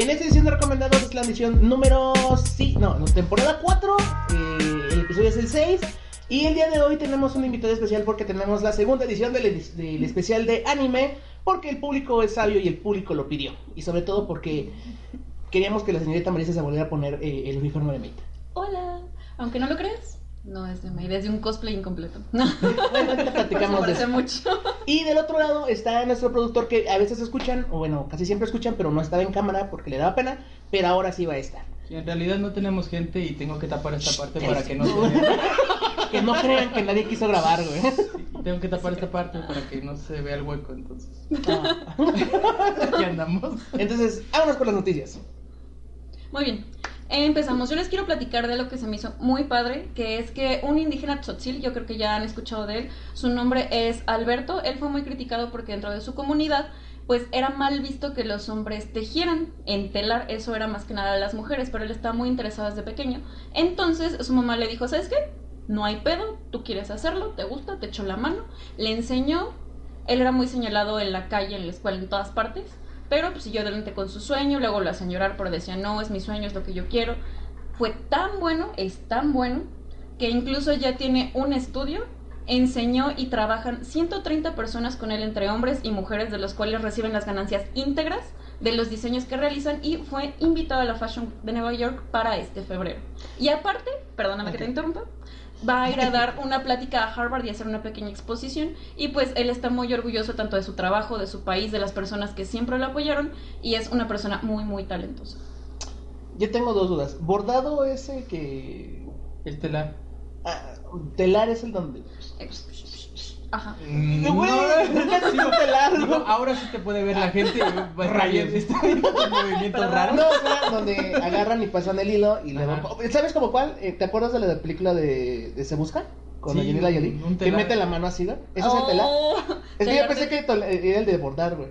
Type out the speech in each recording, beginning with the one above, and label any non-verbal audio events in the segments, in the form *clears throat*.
En esta edición de recomendados es la edición número. Sí, no, temporada 4. eh, el episodio es el 6. Y el día de hoy tenemos un invitado especial porque tenemos la segunda edición del, especial de anime. Porque el público es sabio y el público lo pidió. Y sobre todo porque queríamos que la señorita Marisa se volviera a poner eh, el uniforme de Mate. Hola. Aunque no lo creas, no es de May, es de un cosplay incompleto. *laughs* *laughs* Bueno, ahorita platicamos de eso. mucho. Y del otro lado está nuestro productor que a veces escuchan, o bueno, casi siempre escuchan, pero no estaba en cámara porque le daba pena. Pero ahora sí va a estar. En realidad no tenemos gente y tengo que tapar esta parte para que no se vea. *laughs* Que no crean que nadie quiso grabar, güey. Sí, Tengo que tapar esta parte para que no se vea el hueco, entonces. Ah. *laughs* Aquí andamos. Entonces, vámonos con las noticias. Muy bien. Empezamos. Yo les quiero platicar de lo que se me hizo muy padre, que es que un indígena tzotzil, yo creo que ya han escuchado de él, su nombre es Alberto. Él fue muy criticado porque dentro de su comunidad, pues era mal visto que los hombres tejieran. En telar, eso era más que nada de las mujeres, pero él estaba muy interesado desde pequeño. Entonces su mamá le dijo, ¿sabes qué? No hay pedo, tú quieres hacerlo, te gusta, te echó la mano. Le enseñó, él era muy señalado en la calle, en la escuela, en todas partes. Pero pues siguió adelante con su sueño, luego lo hacían llorar, pero decía, no, es mi sueño, es lo que yo quiero. Fue tan bueno, es tan bueno, que incluso ya tiene un estudio, enseñó y trabajan 130 personas con él entre hombres y mujeres, de los cuales reciben las ganancias íntegras de los diseños que realizan y fue invitado a la Fashion de Nueva York para este febrero. Y aparte, perdóname que te interrumpa, va a ir a dar una plática a Harvard y hacer una pequeña exposición y pues él está muy orgulloso tanto de su trabajo, de su país, de las personas que siempre lo apoyaron y es una persona muy muy talentosa. Yo tengo dos dudas. Bordado es el que. El telar. Ah, telar es el donde. Ajá. No, güey, nunca has visto telar, Digo, ¿no? ahora sí te puede ver la gente. Rayos. Rayos. Está viendo un movimiento raro. No, o sea, donde agarran y pasan el hilo y luego. Ajá. ¿Sabes como cuál? Eh, ¿Te acuerdas de la película de, de Se Busca? Con Sí, Angelina Jolie. Que telar. mete la mano así, ¿no? ¿Eso es el telar? Oh, Es que yo telar pensé de- que tol- era el de bordar, güey.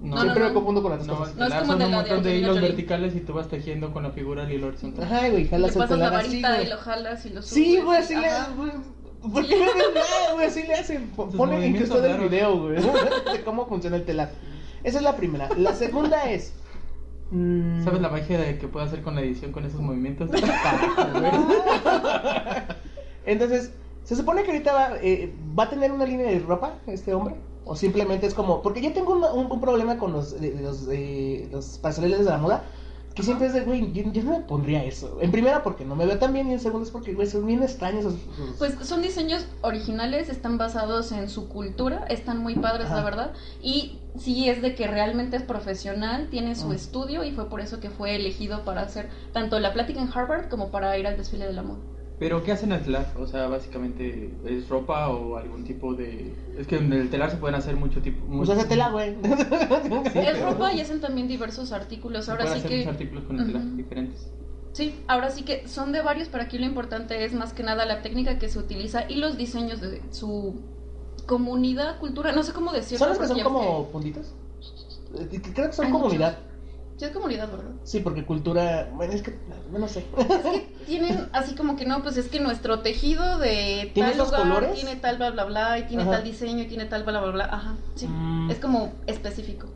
No, Siempre no, me no. confundo con las No, cosas. el No es telar como son de un de montón de Angelina hilos Jolie. verticales y tú vas tejiendo con la figura del hilo horizontal. Ajá, güey, Le jalas el pasas la telar así, varita güey. y lo jalas y lo subes. Sí, güey, así le. ¿Por qué me ven nada, güey? Así le hacen. Ponen incluso el raros. video, güey. De cómo funciona el telar. Esa es la primera. La segunda es. mm, ¿Sabes la magia de que puedo hacer con la edición con esos movimientos? *laughs* Entonces, ¿se supone que ahorita va, eh, va a tener una línea de ropa este hombre? ¿O simplemente es como.? Porque yo tengo un, un- un problema con los, eh, los, eh, los pasareles de la moda. Que siempre es de, güey, yo, yo no me pondría eso. En primera, porque no me veo tan bien. Y en segundo, es porque, güey, son bien extraños. esos- esos- Pues son diseños originales, están basados en su cultura, están muy padres, Ajá. la verdad. Y sí es de que realmente es profesional, tiene su Mm. estudio y fue por eso que fue elegido para hacer tanto la plática en Harvard como para ir al desfile de la moda. Pero ¿qué hacen al telar? O sea, básicamente es ropa o algún tipo de... Es que en el telar se pueden hacer mucho tipo... Pues mucho- hace tela, güey. *laughs* es pero- ropa y hacen también diversos artículos. Ahora sí hacer que muchos artículos con el telar diferentes. Sí, ahora sí que son de varios, pero aquí lo importante es más que nada la técnica que se utiliza y los diseños de su comunidad, cultura, no sé cómo decirlo. ¿Son los que son como puntitos? Eh, Creo que son Hay comunidad. Sí, es comunidad, ¿verdad? Sí, porque cultura. Bueno, es que. No, no sé. Es que tienen así como que no, pues es que nuestro tejido de ¿Tiene tal lugar colores? tiene tal bla bla bla y tiene Ajá. tal diseño y tiene tal bla bla bla, ajá, sí. Mm. Es como específico.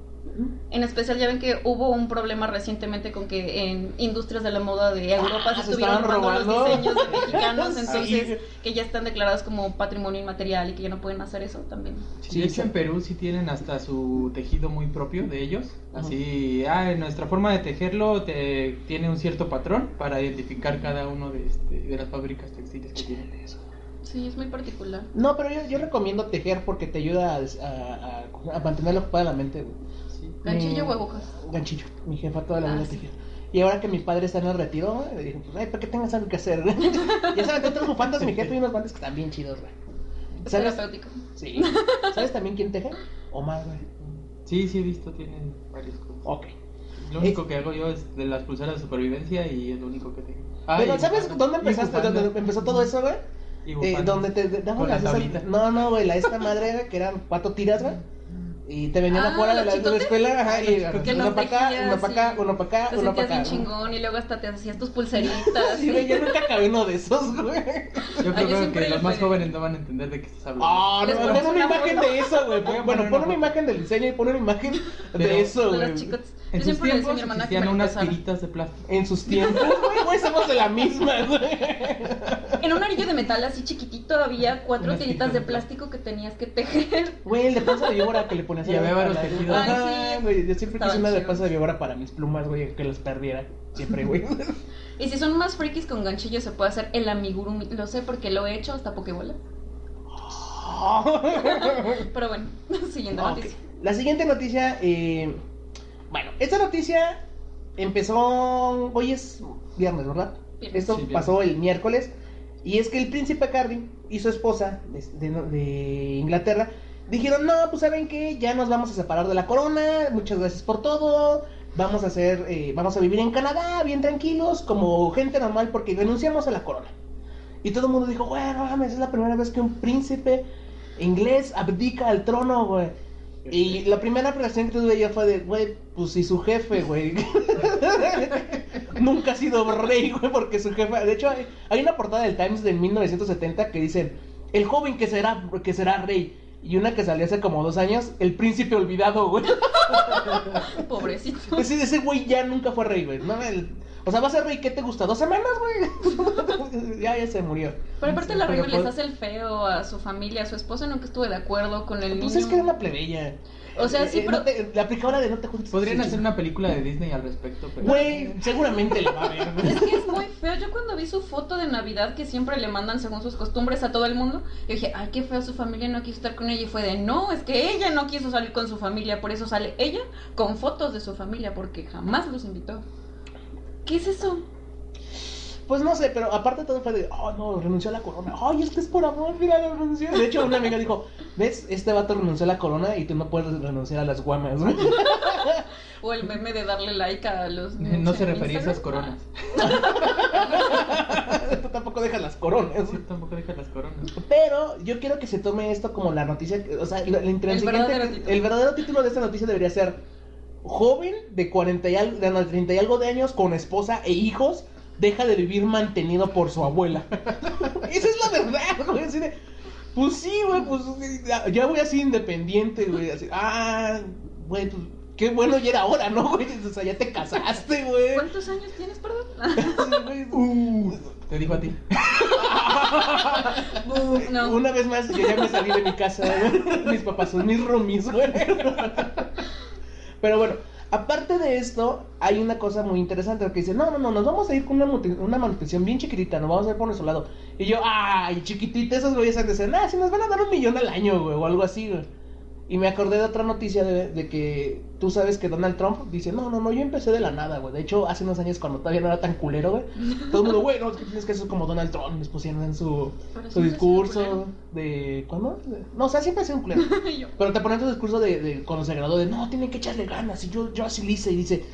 En especial ya ven que hubo un problema recientemente con que en industrias de la moda de Europa Ah, se se estuvieron robando robando. los diseños de mexicanos, *laughs* Sí. entonces que ya están declarados como patrimonio inmaterial y que ya no pueden hacer eso también. Sí, de hecho en Perú sí tienen hasta su tejido muy propio de ellos. Así, ah, en nuestra forma de tejerlo te, tiene un cierto patrón para identificar cada uno de, este, de las fábricas textiles que tienen. Sí, es muy particular. No, pero yo, yo recomiendo tejer porque te ayuda a, a, a- a mantener ocupada la mente. güey. Sí. Ganchillo Mi- o agujas. Ganchillo. Mi jefa toda la Ah, vida sí. tejía. Y ahora que mi padre está en el retiro, le dije, pues, ay, ¿para qué tengas algo que hacer? *laughs* ya saben, otras bufandas, mi jefe y unos guantes que están bien chidos, güey. Es ¿Sabes? terapéutico. Sí. ¿Sabes también quién teje? Omar, güey. Sí, sí he visto, tienen varias cosas. Ok. Lo único que hago yo es de las pulseras de supervivencia y es lo único que tengo. Ah, Pero ¿sabes bufanda. dónde empezaste? bufanda. ¿Dónde empezó todo eso, güey? Y Eh, donde te te daban las esas-. No, no, güey, la esta madre güey, que eran cuatro tiras, güey. Y te venían Ah, afuera de ¿los la, de la escuela, ajá, y Que uno para acá, uno para acá, uno para acá, Te uno para sentías acá. bien chingón y luego hasta te hacías tus *laughs* pulseritas. Sí, güey, yo nunca acabé uno de esos, güey. Yo yo creo siempre que le los más jóvenes no van a entender de qué estás hablando. Ah, no, pon una una imagen de eso, güey. Bueno, pon una imagen del diseño y pon una imagen de eso, De los güey. En Yo sus siempre le decía a tiempos mi hermana que me existían unas tiritas de plástico. En sus tiempos, güey, güey, somos de la misma. En un anillo de metal así chiquitito había cuatro Unas tiritas de plástico que tenías que tejer. Güey, el de panza de víbora que le ponías a la- había varios a la- tejidos. Ajá, Ay, sí. güey, yo siempre quise una de panza de víbora para mis plumas, güey, que las perdiera. Siempre, güey. Y si son más frikis con ganchillo se puede hacer el amigurumi. Lo sé porque lo he hecho hasta Pokébola. *laughs* Pero bueno, *laughs* siguiente Ok. noticia. La siguiente noticia, eh, bueno, esta noticia empezó, hoy es viernes, ¿verdad? Viernes. Esto Sí, viernes. pasó el miércoles, y es que el príncipe Carly y su esposa de, de- de Inglaterra dijeron, no, pues saben que ya nos vamos a separar de la corona, muchas gracias por todo, vamos a hacer, eh, vamos a vivir en Canadá, bien tranquilos, como gente normal, porque renunciamos a la corona. Y todo el mundo dijo, güey, no mames, es la primera vez que un príncipe inglés abdica al trono, güey. Y la primera reacción que tuve yo fue de, güey, pues si su jefe, güey. *laughs* Nunca ha sido rey, güey, porque su jefe. De hecho, hay, hay una portada del Times de 1970 que dicen, el joven que será, que será rey. Y una que salió hace como dos años, el príncipe olvidado, güey. *laughs* Pobrecito. Pues sí, ese güey ya nunca fue rey, güey. No, el- o sea, va a ser rey, ¿qué te gusta? ¿Dos semanas, güey? *laughs* ya, ya se murió. Pero aparte la reina les hace el feo a su familia, a su esposa nunca estuve de acuerdo con el Pues niño. es que era una plebeya. O sea, sí, Eh, pero- no te- la aplicadora de no te juntes. Podrían Sí, hacer una película de Disney al respecto, pero. Güey, seguramente la va a ver. Es que es muy feo. Yo cuando vi su foto de Navidad que siempre le mandan según sus costumbres a todo el mundo, yo dije, ay, qué feo, su familia no quiso estar con ella. Y fue de, no, es que ella no quiso salir con su familia. Por eso sale ella con fotos de su familia, porque jamás los invitó. ¿Qué es eso? Pues no sé, pero aparte todo fue de, oh no, renunció a la corona. Ay, es que es por amor, mira, lo renunció. De hecho, una amiga dijo, ¿ves? Este vato renunció a la corona y tú no puedes renunciar a las guamas. güey". O el meme de darle like a los. No se refería a esas coronas. *laughs* tú tampoco dejas las coronas. Sí, tampoco deja las coronas. Pero yo quiero que se tome esto como la noticia, o sea, verdadero título. el verdadero título de esta noticia debería ser joven de 40 y algo, de no, 30 y algo de años con esposa e hijos deja de vivir mantenido por su abuela. *laughs* Esa es la verdad, güey, así de, pues sí, güey, pues ya- voy así independiente, güey, así, ah, güey, pues qué bueno ya era hora, ¿no, güey? O sea, ya te casaste, güey. ¿Cuántos años tienes, perdón? *laughs* Sí. *laughs* Uh, te digo a ti. no. Una vez más, yo ya me salí de mi casa, güey. Mis papás son mis roomies, güey. Pero bueno, aparte de esto, hay una cosa muy interesante que dice, no, no, no, nos vamos a ir con una, una manutención bien chiquitita, nos vamos a ir por nuestro lado. Y yo, ay, chiquitita, esos güeyes han de ser, nah, si nos van a dar un millón al año, güey, o algo así, güey. Y me acordé de otra noticia de, de que tú sabes que Donald Trump dice, no, no, no, yo empecé de la nada, güey. De hecho, hace unos años cuando todavía no era tan culero, güey. *laughs* Todo el mundo, güey, no, es que tienes que ser como Donald Trump. Les pusieron en su, su discurso de... ¿Cuándo? De- No, o sea, siempre ha sido un culero. *laughs* Pero te ponen tu discurso de, de cuando se graduó de, no, tienen que echarle ganas. Y yo, yo así hice y dice...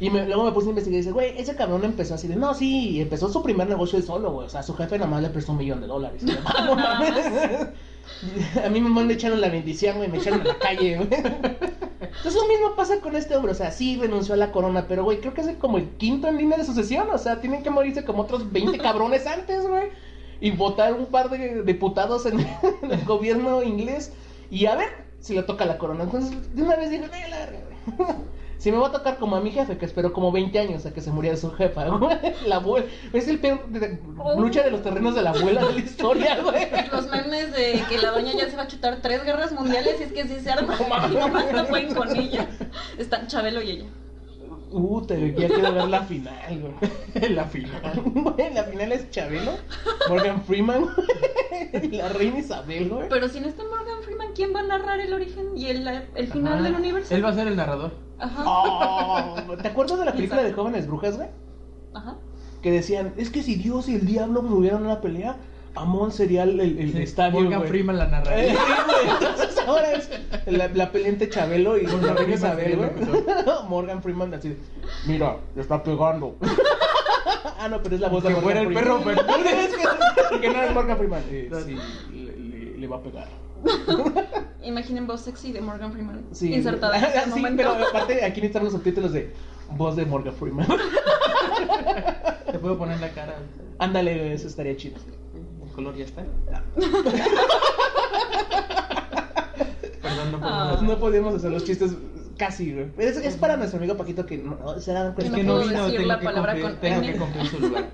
Y me- luego me puse a investigar y dice, güey, ese cabrón empezó así de, no, sí, y empezó su primer negocio él solo, güey. O sea, su jefe nada más le prestó un millón de dólares. Y yo, "Ah, *laughs* no mames". *laughs* A mí me echaron la bendición, güey, me echaron a la calle, güey. Entonces lo mismo pasa con este hombre, o sea, sí renunció a la corona, pero güey, creo que es como el quinto en línea de sucesión, o sea, tienen que morirse como otros 20 *laughs* cabrones antes, güey. Y votar un par de diputados en, en *laughs* el gobierno inglés y a ver si le toca la corona. Entonces, de una vez no, la verga, güey. Si me va a tocar como a mi jefe, que esperó como 20 años a que se muriera su jefa, *laughs* güey. La abuela. Es el peor de- de- lucha de los terrenos de la abuela de la historia, *laughs* güey. Los memes de que la doña ya se va a chutar tres guerras mundiales y es que sí se arma. No. Y nomás no pueden con ella. Están Chabelo y ella. Uh, te, ya quiero ver la final, güey. *laughs* la final. Güey, la final es Chabelo, Morgan Freeman, y la reina Isabel, güey. Pero si no está Morgan Freeman, ¿quién va a narrar el origen y el, el final Ajá. del universo? Él va a ser el narrador. Ajá. Oh, ¿Te acuerdas de la película de jóvenes brujas, güey? Ajá. Que decían, es que si Dios y el diablo tuvieran una pelea, Amon sería el, el, el estadio, Morgan güey. Freeman la Eh, narraría. sí, güey. Entonces ahora es la, la pelea entre Chabelo y Morgan Freeman güey. *laughs* Morgan Freeman así, mira, le está pegando. *laughs* ah, no, pero es la voz de Que Morgan fuera el Freeman. perro Bermúdez. *laughs* que, que no es Morgan Freeman. Eh, sí, le, le- le va a pegar. *laughs* Imaginen voz sexy de Morgan Freeman Sí. insertada *laughs* en este sí, momento. pero aparte aquí necesitan los subtítulos de voz de Morgan Freeman. *laughs* Te puedo poner la cara. Ándale, eso estaría chido. El color ya está. Perdón, no Ah. podemos No podíamos hacer los chistes casi, güey. Es, es para nuestro amigo Paquito que no, se Es cuenta. que no vino, decir la palabra cumplir, con tengo N. que cumplir su lugar.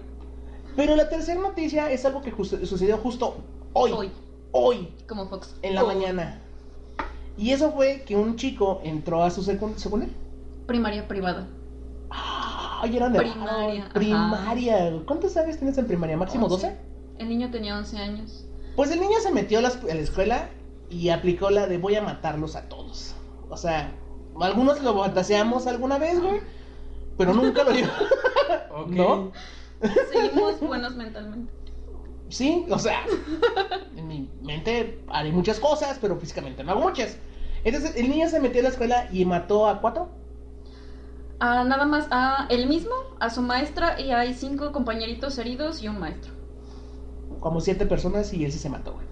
Pero la tercera noticia es algo que justo- sucedió justo hoy. Hoy. Hoy, Como Fox. en la Oh. mañana. Y eso fue que un chico entró a su secund- secundaria. Primaria privada. Ay, eran de Primaria, ah, ajá. Primaria. ¿Cuántos años tienes en primaria? ¿Máximo 11. 12? El niño tenía 11 años. Pues el niño se metió a la, a la escuela y aplicó la de voy a matarlos a todos. O sea, algunos lo fantaseamos alguna vez, güey. Pero nunca lo dio. *laughs* Ok. ¿No? Seguimos buenos mentalmente. Sí, o sea, *laughs* en mi mente haré muchas cosas, pero físicamente no hago muchas. Entonces el niño se metió a la escuela y mató a cuatro. A nada más a él mismo, a su maestra y hay cinco compañeritos heridos y un maestro. Como siete personas y él sí se mató, güey.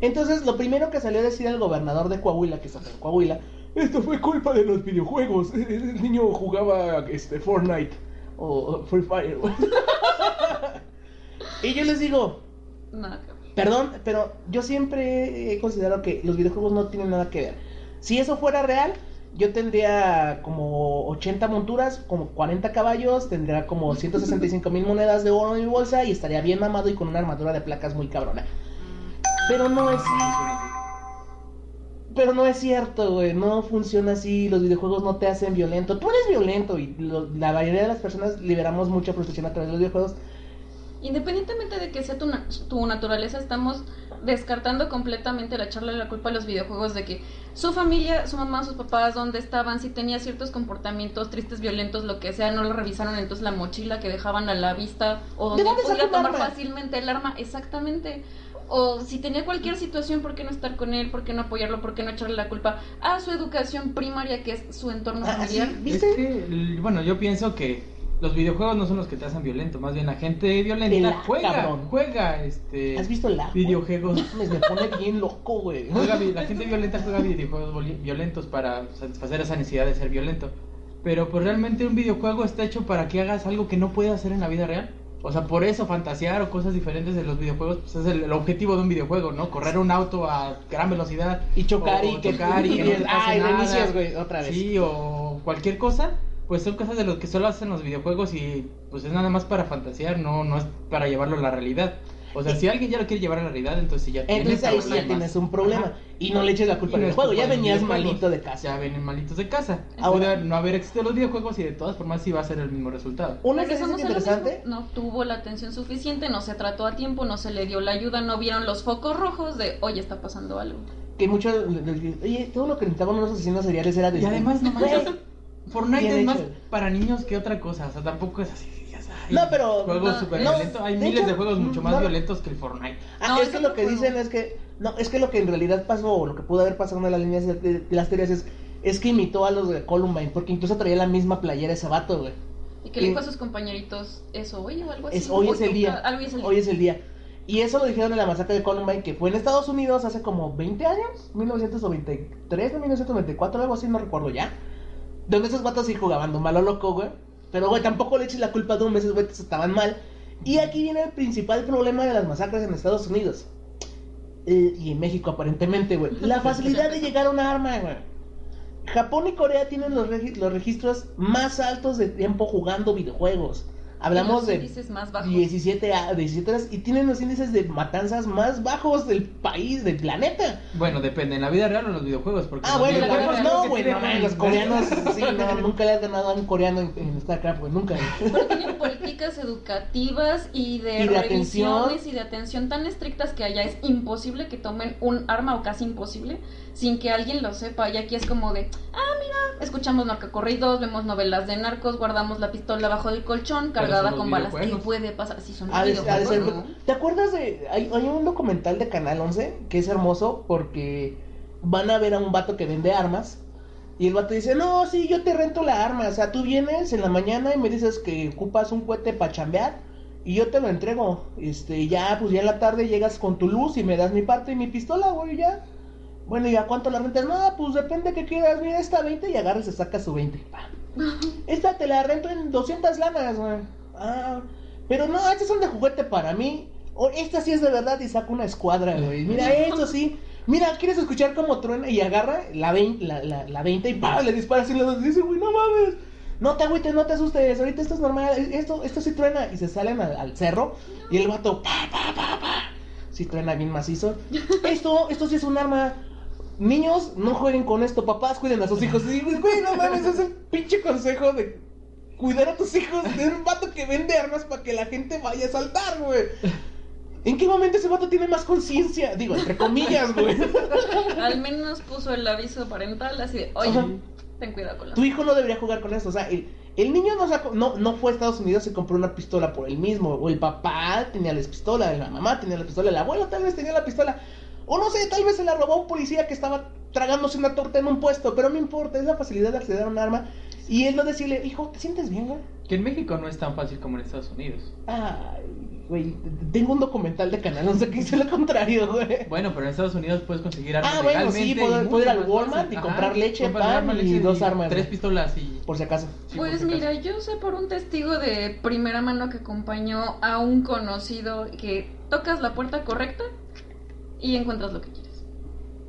Entonces, lo primero que salió a decir el gobernador de Coahuila, que está en Coahuila, esto fue culpa de los videojuegos. El niño jugaba este, Fortnite o Free Fire. *laughs* y yo les digo, Nada que ver. perdón, pero yo siempre he considerado que los videojuegos no tienen nada que ver. Si eso fuera real, yo tendría como 80 monturas, como 40 caballos, tendría como *laughs* 165 mil monedas de oro en mi bolsa y estaría bien mamado y con una armadura de placas muy cabrona. Pero no es pero no es cierto, güey. No funciona así. Los videojuegos no te hacen violento. Tú eres violento y lo- la mayoría de las personas liberamos mucha frustración a través de los videojuegos. Independientemente de que sea tu, na- tu naturaleza, estamos descartando completamente la echarle la culpa a los videojuegos de que su familia, su mamá, sus papás, dónde estaban, si tenía ciertos comportamientos tristes, violentos, lo que sea, no lo revisaron, entonces la mochila que dejaban a la vista o donde un tomar arma? fácilmente el arma, exactamente. O si tenía cualquier situación, ¿por qué no estar con él? ¿Por qué no apoyarlo? ¿Por qué no echarle la culpa a su educación primaria, que es su entorno Ah, sí, familiar? ¿Viste? Es que, bueno, yo pienso que los videojuegos no son los que te hacen violento, más bien la gente violenta juega, cabrón. juega, este, ¿Has visto lag? videojuegos. Me, me pone bien loco, güey. *laughs* Juega la gente violenta juega videojuegos violentos para satisfacer esa necesidad de ser violento. Pero pues realmente un videojuego está hecho para que hagas algo que no puedes hacer en la vida real. O sea, por eso fantasear o cosas diferentes de los videojuegos, pues es el, el objetivo de un videojuego, ¿no? Correr un auto a gran velocidad. Y chocar o y que, chocar y que *laughs* no te pase Ay, nada. reinicias, güey, otra vez. Sí, o cualquier cosa, pues son cosas de lo que solo hacen los videojuegos y pues es nada más para fantasear, no, no es para llevarlo a la realidad. O sea, si alguien ya lo quiere llevar a la realidad, entonces ya Entonces ahí sí ya tienes un problema. Ajá. Y no le eches la culpa no al es juego. Ya los venías malito de casa. Ya vienen malitos de casa. Ahora- Puede no haber existido los videojuegos y de todas formas sí va a ser el mismo resultado. Una a lo interesante. No tuvo la atención suficiente, no se trató a tiempo, no se le dio la ayuda, no vieron los focos rojos de, oye, está pasando algo. Que muchos. Oye, todo lo que necesitaban unos asesinos seriales era de. Y además, no manches, Fortnite es más hecho. para niños que otra cosa. O sea, tampoco es así. ya sabes, No, pero- Juegos no, súper no, violentos. Hay de miles hecho, de juegos mucho más no. violentos que el Fortnite. Ah, No, es es que lo que juego. dicen es que. No, es que lo que en realidad pasó, o lo que pudo haber pasado en una de las líneas de, de- de las teorías es. Es que imitó a los de Columbine, porque incluso traía la misma playera ese vato, güey. Y que le dijo a sus compañeritos eso, oye, o algo así. Es, hoy es el día. Algo es el Hoy es el día. Y eso lo dijeron en la masacre de Columbine, que fue en Estados Unidos hace como 20 años, 1993 o 1994, algo así, no recuerdo ya. Donde esos vatos sí jugaban de malo loco, güey. Pero, güey, tampoco le eches la culpa a Doom, esos güeyes estaban mal. Y aquí viene el principal problema de las masacres en Estados Unidos. Y en México, aparentemente, güey. La facilidad de llegar a un arma, güey. Japón y Corea tienen los registros más altos de tiempo jugando videojuegos. Hablamos de más bajos. 17, a- 17 horas y tienen los índices de matanzas más bajos del país, del planeta. Bueno, depende, en la vida real o en los videojuegos. Porque Ah, los bueno, videojuegos no, güey, no, los coreanos, *laughs* sí, no, nunca le has ganado a un coreano en, en StarCraft, güey, nunca. Pero tienen políticas educativas y de, Y de revisiones atención. y de atención tan estrictas que allá es imposible que tomen un arma o casi imposible sin que alguien lo sepa. Y aquí es como de, ah, mira, escuchamos narcocorridos, vemos novelas de narcos, guardamos la pistola bajo del colchón, cargada son con balas. ¿Qué puede pasar? Si son ser- videojuegos, ¿no? ¿Te acuerdas de.? Hay, hay un documental de Canal 11 que es hermoso porque van a ver a un vato que vende armas. Y el vato dice: No, sí, yo te rento la arma. O sea, tú vienes en la mañana y me dices que ocupas un cohete para chambear. Y yo te lo entrego. Este, y ya, pues ya en la tarde llegas con tu luz y me das mi parte y mi pistola, güey, ya. Bueno, ¿y a cuánto la rentas? No, pues depende que quieras. Mira, esta 20 y agarras y saca su 20. Pa. Esta te la rento en 200 lanas, güey. Ah, pero no, estas son de juguete para mí. O esta sí es de verdad y saca una escuadra, güey. Mira, eso sí. Mira, ¿quieres escuchar cómo truena? Y agarra la 20, la, la, la 20 y ¡pam! le dispara así. Y dice, güey, no mames. No te agüites, no te asustes. Ahorita esto es normal. Esto, esto sí truena. Y se salen al, al cerro. Y el vato, pa, pa, pa, pa. Sí truena bien macizo. *laughs* Esto, esto sí es un arma. Niños, no jueguen con esto. Papás, cuiden a sus hijos. Y güey, no mames, es el pinche consejo de cuidar a tus hijos de un vato que vende armas para que la gente vaya a saltar, güey. ¿En qué momento ese vato tiene más conciencia? Digo, entre comillas, güey. *laughs* Al menos puso el aviso parental así de, oye, Ajá. ten cuidado con las Tu hijo no debería jugar con eso. O sea, el, el niño no, sacó- no, no fue a Estados Unidos y compró una pistola por él mismo. O el papá tenía la pistola, la mamá tenía la pistola, el abuelo tal vez tenía la pistola. O no sé, tal vez se la robó un policía que estaba tragándose una torta en un puesto. Pero no importa, es la facilidad de acceder a un arma. Y él no decirle, hijo, ¿te sientes bien, güey? Que en México no es tan fácil como en Estados Unidos. Ay, güey, tengo un documental de Canal 11 que dice lo contrario, güey. Bueno, pero en Estados Unidos puedes conseguir armas Ah, bueno, sí, puedo- ir al Walmart y comprar leche, pan y dos armas, Tres pistolas y... Por si acaso. sí, Pues si acaso. mira, yo sé por un testigo de primera mano que acompañó a un conocido que tocas la puerta correcta y encuentras lo que quieres.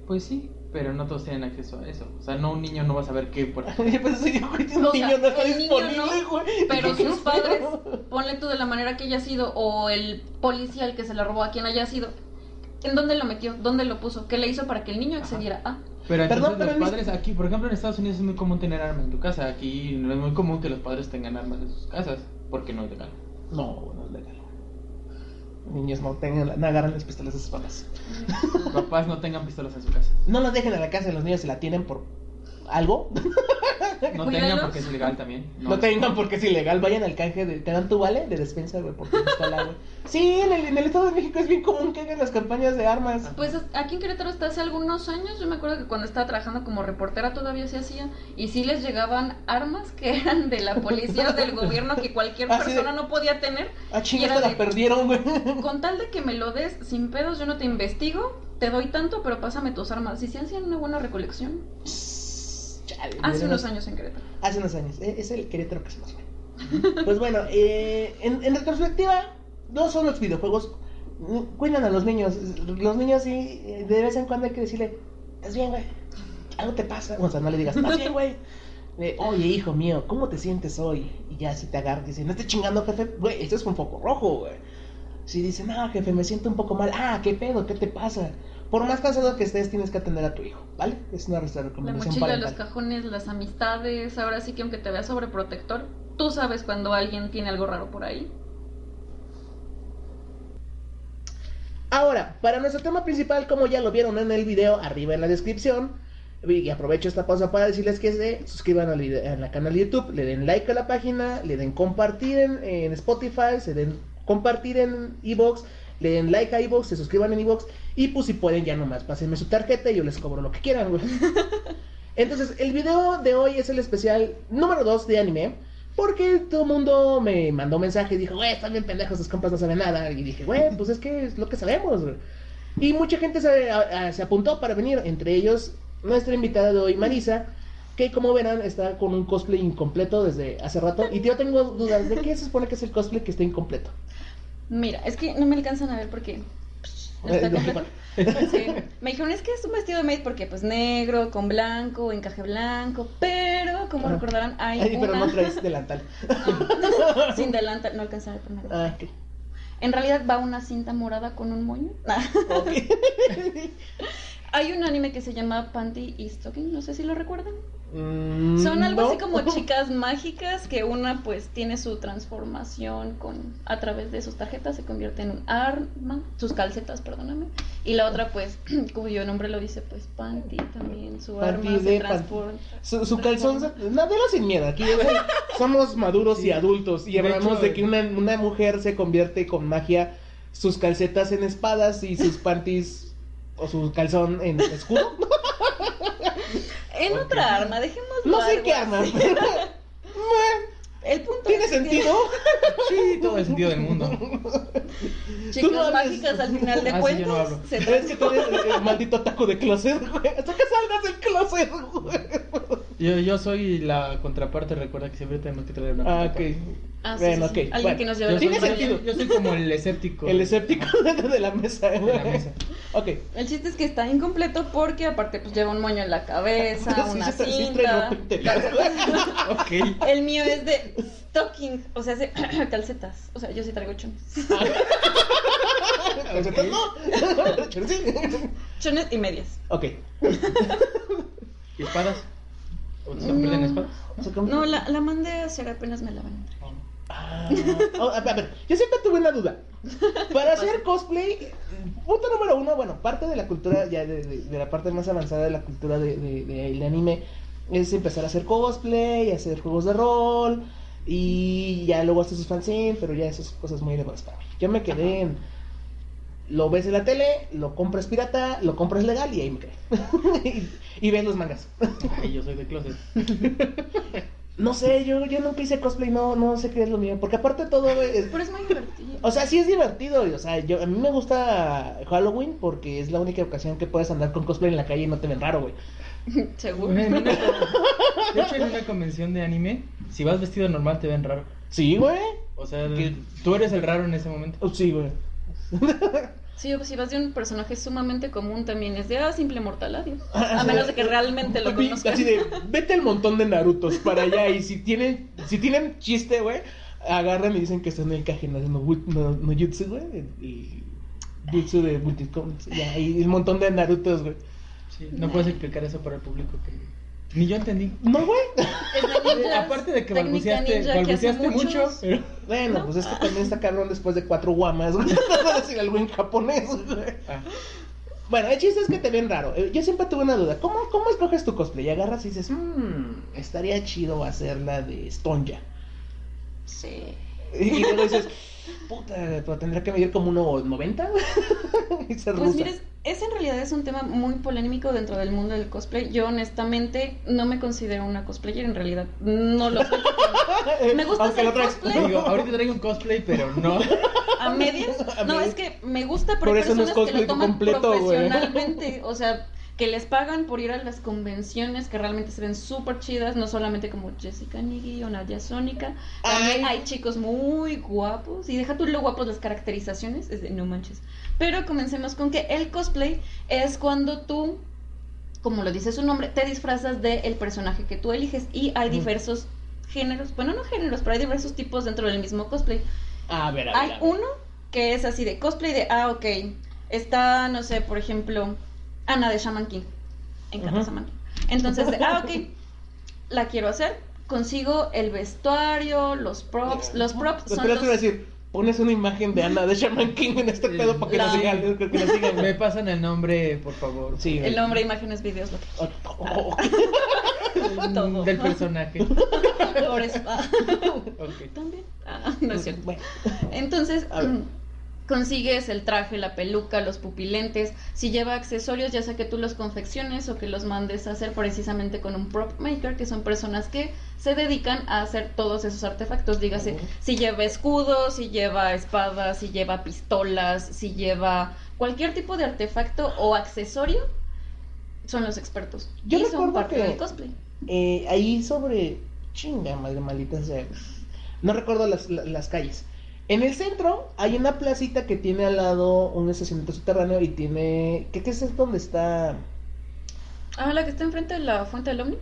Pues sí, pero no todos tienen acceso a eso. O sea, no un niño no va a saber qué por *laughs* pues sí, güey, un O sea, niño no está disponible, no, güey. Pero sus padres, ponle tú de la manera que haya sido, o el policía el que se la robó a quien haya sido, ¿en dónde lo metió? ¿Dónde lo puso? ¿Qué le hizo para que el niño accediera a? Pero Perdón, entonces los mis- padres aquí, por ejemplo, en Estados Unidos es muy común tener armas en tu casa. Aquí no es muy común que los padres tengan armas en sus casas, porque no es legal. No, no es legal. Niños no tengan, no agarran las pistolas de sus papás. Papás no tengan pistolas en su casa. No las dejen en la casa, los niños se la tienen por algo. *laughs* *laughs* No tengan porque es ilegal también. No, tengan porque es ilegal. Vayan al canje de. Te dan tu vale de despensa, güey, por tu pistola, güey. Sí, en el, en el Estado de México es bien común que hagan las campañas de armas. Pues aquí en Querétaro hasta hace algunos años, yo me acuerdo que cuando estaba trabajando como reportera todavía se hacía, y sí les llegaban armas que eran de la policía o del gobierno que cualquier *laughs* Así de- persona no podía tener. Ah, Y chingas, la de- perdieron, güey. Con *laughs* tal de que me lo des sin pedos, yo no te investigo, te doy tanto, pero pásame tus armas. Y si hacían una buena recolección, Chale, hace de unos años en Querétaro. Hace unos años. eh, Es el Querétaro que se nos fue. Pues bueno, eh, en, en retrospectiva, no son los videojuegos. Cuidan a los niños. Los niños sí, eh, de vez en cuando hay que decirle, ¿estás bien, güey? Algo te pasa. O sea, no le digas, ¿estás bien, güey? Eh, Oye, hijo mío, ¿cómo te sientes hoy? Y ya si te agarras, dice, no estés chingando, jefe. Güey, esto es un foco rojo, güey. Si dice, no, jefe, me siento un poco mal. Ah, ¿qué pedo? ¿Qué te pasa? Por más cansado que estés, tienes que atender a tu hijo, ¿vale? Es una La recomendación mochila, parental. los cajones, las amistades, ahora sí que aunque te veas sobreprotector, tú sabes cuando alguien tiene algo raro por ahí. Ahora, para nuestro tema principal, como ya lo vieron en el video, arriba en la descripción, y aprovecho esta pausa para decirles que se suscriban al, video- la canal de YouTube, le den like a la página, le den compartir en, en Spotify, se den compartir en Evox, le den like a Evox, se suscriban en Evox, y pues si pueden ya nomás pásenme su tarjeta y yo les cobro lo que quieran, güey. *laughs* Entonces, el video de hoy es el especial número 2 de anime. Porque todo el mundo me mandó mensaje y dijo, güey, están bien pendejos, sus compas no saben nada. Y dije, güey, pues es que es lo que sabemos, güey. Y mucha gente se, a- a- se apuntó para venir, entre ellos nuestra invitada de hoy, Marisa, que como verán está con un cosplay incompleto desde hace rato. Y yo tengo dudas de qué se supone que es el cosplay que está incompleto. Mira, es que no me alcanzan a ver porque está Eh, completo. Sí. Me dijeron, es que es un vestido de maid porque pues negro, con blanco, encaje blanco, pero como Ajá. recordarán hay Ay, pero una no traes delantal. *laughs* sin delantal, no alcanza a nada. Ah, ok. En realidad va una cinta morada con un moño. *laughs* Hay un anime que se llama Panty y Stocking, no sé si lo recuerdan. Mm, Son algo no. así como *laughs* chicas mágicas que una pues tiene su transformación con a través de sus tarjetas se convierte en un arma, sus calcetas, perdóname, y la otra pues *clears throat* cuyo nombre lo dice pues Panty también su Panty arma de se transporta. Su, su calzón, dilo sin miedo. Aquí *laughs* somos maduros Sí. y adultos. Y De hablamos hecho, de que una, una mujer se convierte con magia sus calcetas en espadas y sus panties o su calzón en escudo. En otra arma, dejemos No sé qué arma, pero. El punto ¿Tiene es que sentido? *laughs* Sí, todo el sentido del mundo. Chicas no mágicas al final de Ah, sí, cuentas no hablo. se Es que tú eres el, el maldito taco de closet, güey. Hasta que salgas del closet, güey. Yo, yo soy la contraparte, recuerda que siempre tenemos que traer una Ah, ok. Ah, bueno, sí, sí. ok. Alguien bueno. que nos lleve Yo la soy, Tiene yo- sentido. Yo, soy como el escéptico. El escéptico *laughs* dentro de la mesa, de la mesa. Ok. El chiste es que está incompleto porque aparte pues lleva un moño en la cabeza, *laughs* Sí, una sí, cinta. *laughs* El mío es de stocking, o sea, hace *clears throat* calcetas. O sea, yo sí traigo chones. Calcetas no. Pero sí. Chones y medias. Ok. ¿Y espadas? ¿O se No. espadas? No, la, la mandé a hacer apenas me la van a. Ah, oh, a ver, yo siempre tuve una duda. Para hacer cosplay, punto número uno, bueno, parte de la cultura, ya de, de- de la parte más avanzada de la cultura de, de- del anime, es empezar a hacer cosplay, hacer juegos de rol, y ya luego hacer sus fanzines, pero ya esas cosas muy elevadas para mí. Yo me quedé en. Lo ves en la tele, lo compras pirata, lo compras legal y ahí me quedé. *laughs* y, y ves los mangas. Ay, yo soy de closet. *laughs* No sé, yo, yo nunca hice cosplay, no, no sé qué es lo mío. Porque aparte todo es, Pero es muy divertido. O sea, sí es divertido, o sea, yo, a mí me gusta Halloween porque es la única ocasión que puedes andar con cosplay en la calle y no te ven raro, güey. *laughs* Seguro. En una- de hecho, en una convención de anime, si vas vestido normal te ven raro. Sí, güey. O sea, ¿Qué? tú eres el raro en ese momento. Oh, Sí, güey. *laughs* Sí, o si vas de un personaje sumamente común también es de, ah, simple mortal, adiós. *laughs* A menos de que realmente lo conozcas. Así de, *laughs* vete el montón de Narutos para allá y si tienen, si tienen chiste, güey, agarran y dicen que están en el haciendo wu- no, no jutsu, güey, y jutsu de multicoms, ya, y un montón de Narutos, güey. Sí, no puedes explicar eso para el público que ni yo entendí. No, güey. *laughs* Aparte de que balbuceaste, mucho, pero Bueno, pues es que también está cabrón después de cuatro guamas, güey. *laughs* A decir algo en japonés, güey. ah, Bueno, el chiste es que te ven raro. Eh, Yo siempre tuve una duda. ¿Cómo, cómo escoges tu cosplay? Y agarras y dices, mmm, estaría chido hacerla de Stonja. Sí. *laughs* Y luego dices, puta, pero tendría que medir como 1,90 *laughs* y ser Pues rusa. mires, ese en realidad es un tema muy polémico dentro del mundo del cosplay. Yo honestamente no me considero una cosplayer, en realidad no lo soy. *laughs* Me gusta Aunque hacer cosplay. digo, ahorita traigo un cosplay, pero no. ¿A medias? A No, medias. es que me gusta, pero Por hay eso no es personas que cosplay lo toman completo, güey. profesionalmente. O sea, que les pagan por ir a las convenciones que realmente se ven súper chidas, no solamente como Jessica Nigui o Nadia Sónica. También Ay. hay chicos muy guapos. Y deja tú lo guapos las caracterizaciones, es de no manches. Pero comencemos con que el cosplay es cuando tú, como lo dice su nombre, te disfrazas del personaje que tú eliges. Y hay diversos géneros, bueno, no géneros, pero hay diversos tipos dentro del mismo cosplay. A ver, a ver. Hay a ver. uno que es así de cosplay de, ah, ok, está, no sé, por ejemplo, Ana de Shaman King. Encanta. Shaman King. Entonces, de, ah, ok, la quiero hacer. Consigo el vestuario, los props. Los props son Espera, te iba a los... decir, pones una imagen de Ana de Shaman King en este pedo para que La- nos sigan. Que nos *laughs* sigan. Me pasan el nombre, por favor. Sí, El nombre, imágenes, videos, lo que Oh, oh, todo. *laughs* Del personaje. *laughs* Por eso. ah, Ok. También. Ah, no es cierto. Bueno, Entonces, A ver. Consigues el traje, la peluca, los pupilentes. Si lleva accesorios, ya sea que tú los confecciones o que los mandes a hacer precisamente con un prop maker, que son personas que se dedican a hacer todos esos artefactos. Dígase, si lleva escudos, si lleva espadas, si lleva pistolas, si lleva cualquier tipo de artefacto o accesorio, son los expertos. Yo y son recuerdo parte que- del cosplay. eh, ahí sobre. Chinga, madre maldita sea. No recuerdo las, la- las calles. En el centro hay una placita que tiene al lado un estacionamiento subterráneo y tiene. ¿Qué, qué es donde está? Ah, la que está enfrente de la fuente del Omni.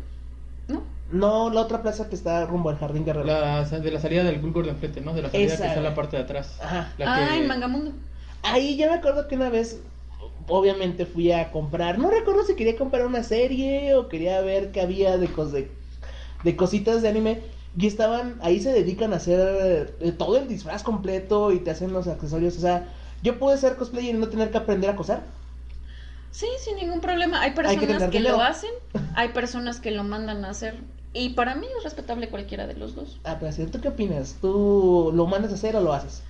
¿No? No, la otra plaza que está rumbo al Jardín Guerrero. La, de la salida del Bulgur de enfrente, ¿no? De la salida Esa, que está en la parte de atrás. Ajá. La Ah, que- en Mangamundo. Ahí ya me acuerdo que una vez obviamente fui a comprar, no recuerdo si quería comprar una serie o quería ver qué había de, cos de, de cositas de anime. Y estaban, ahí se dedican a hacer eh, todo el disfraz completo y te hacen los accesorios. O sea, yo puedo ser cosplayer y no tener que aprender a coser. Sí, sin ningún problema. Hay personas que, lo hacen, hay personas que lo mandan a hacer. Y para mí es respetable cualquiera de los dos. Ah, pero ¿tú qué opinas? ¿Tú lo mandas a hacer o lo haces?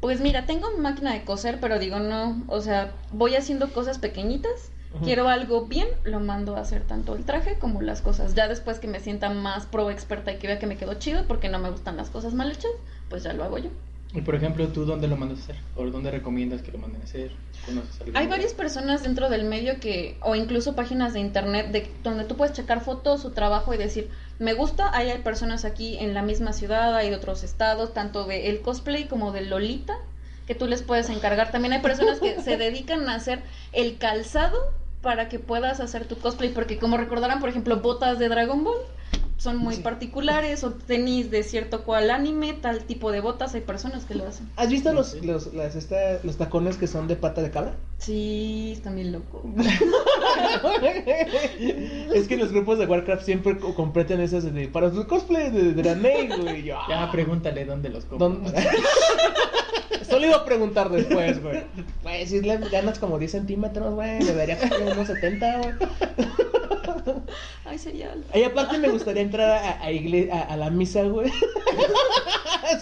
Pues mira, tengo mi máquina de coser, pero digo no, o sea, voy haciendo cosas pequeñitas. Quiero algo bien, lo mando a hacer tanto el traje como las cosas. Ya después que me sienta más pro experta y que vea que me quedó chido, porque no me gustan las cosas mal hechas, pues ya lo hago yo. Y por ejemplo, ¿tú dónde lo mandas a hacer? ¿O dónde recomiendas que lo manden a hacer? Hay varias personas dentro del medio que, o incluso páginas de internet, de, donde tú puedes checar fotos, su trabajo y decir, me gusta, hay personas aquí en la misma ciudad, hay de otros estados, tanto de el cosplay como de Lolita, que tú les puedes encargar. También hay personas que se *laughs* dedican a hacer el calzado para que puedas hacer tu cosplay, porque como recordarán, por ejemplo, botas de Dragon Ball son muy Sí. particulares, o tenis de cierto cual anime, tal tipo de botas, hay personas que lo hacen. ¿Has visto los, los, las, esta- los tacones que son de pata de cabra? Sí, están bien loco. *laughs* es que los grupos de Warcraft siempre co- completan esas de para su cosplay de Draenei, güey. Yo, Ya, ah, pregúntale dónde los compras. ¿dónde- *laughs* Solo iba a preguntar después, güey. Güey, si le ganas como 10 centímetros, güey, debería costar unos 70, güey. *laughs* Ay, sería algo. Y aparte me gustaría entrar a, a, igle- a, a la misa, güey. *laughs*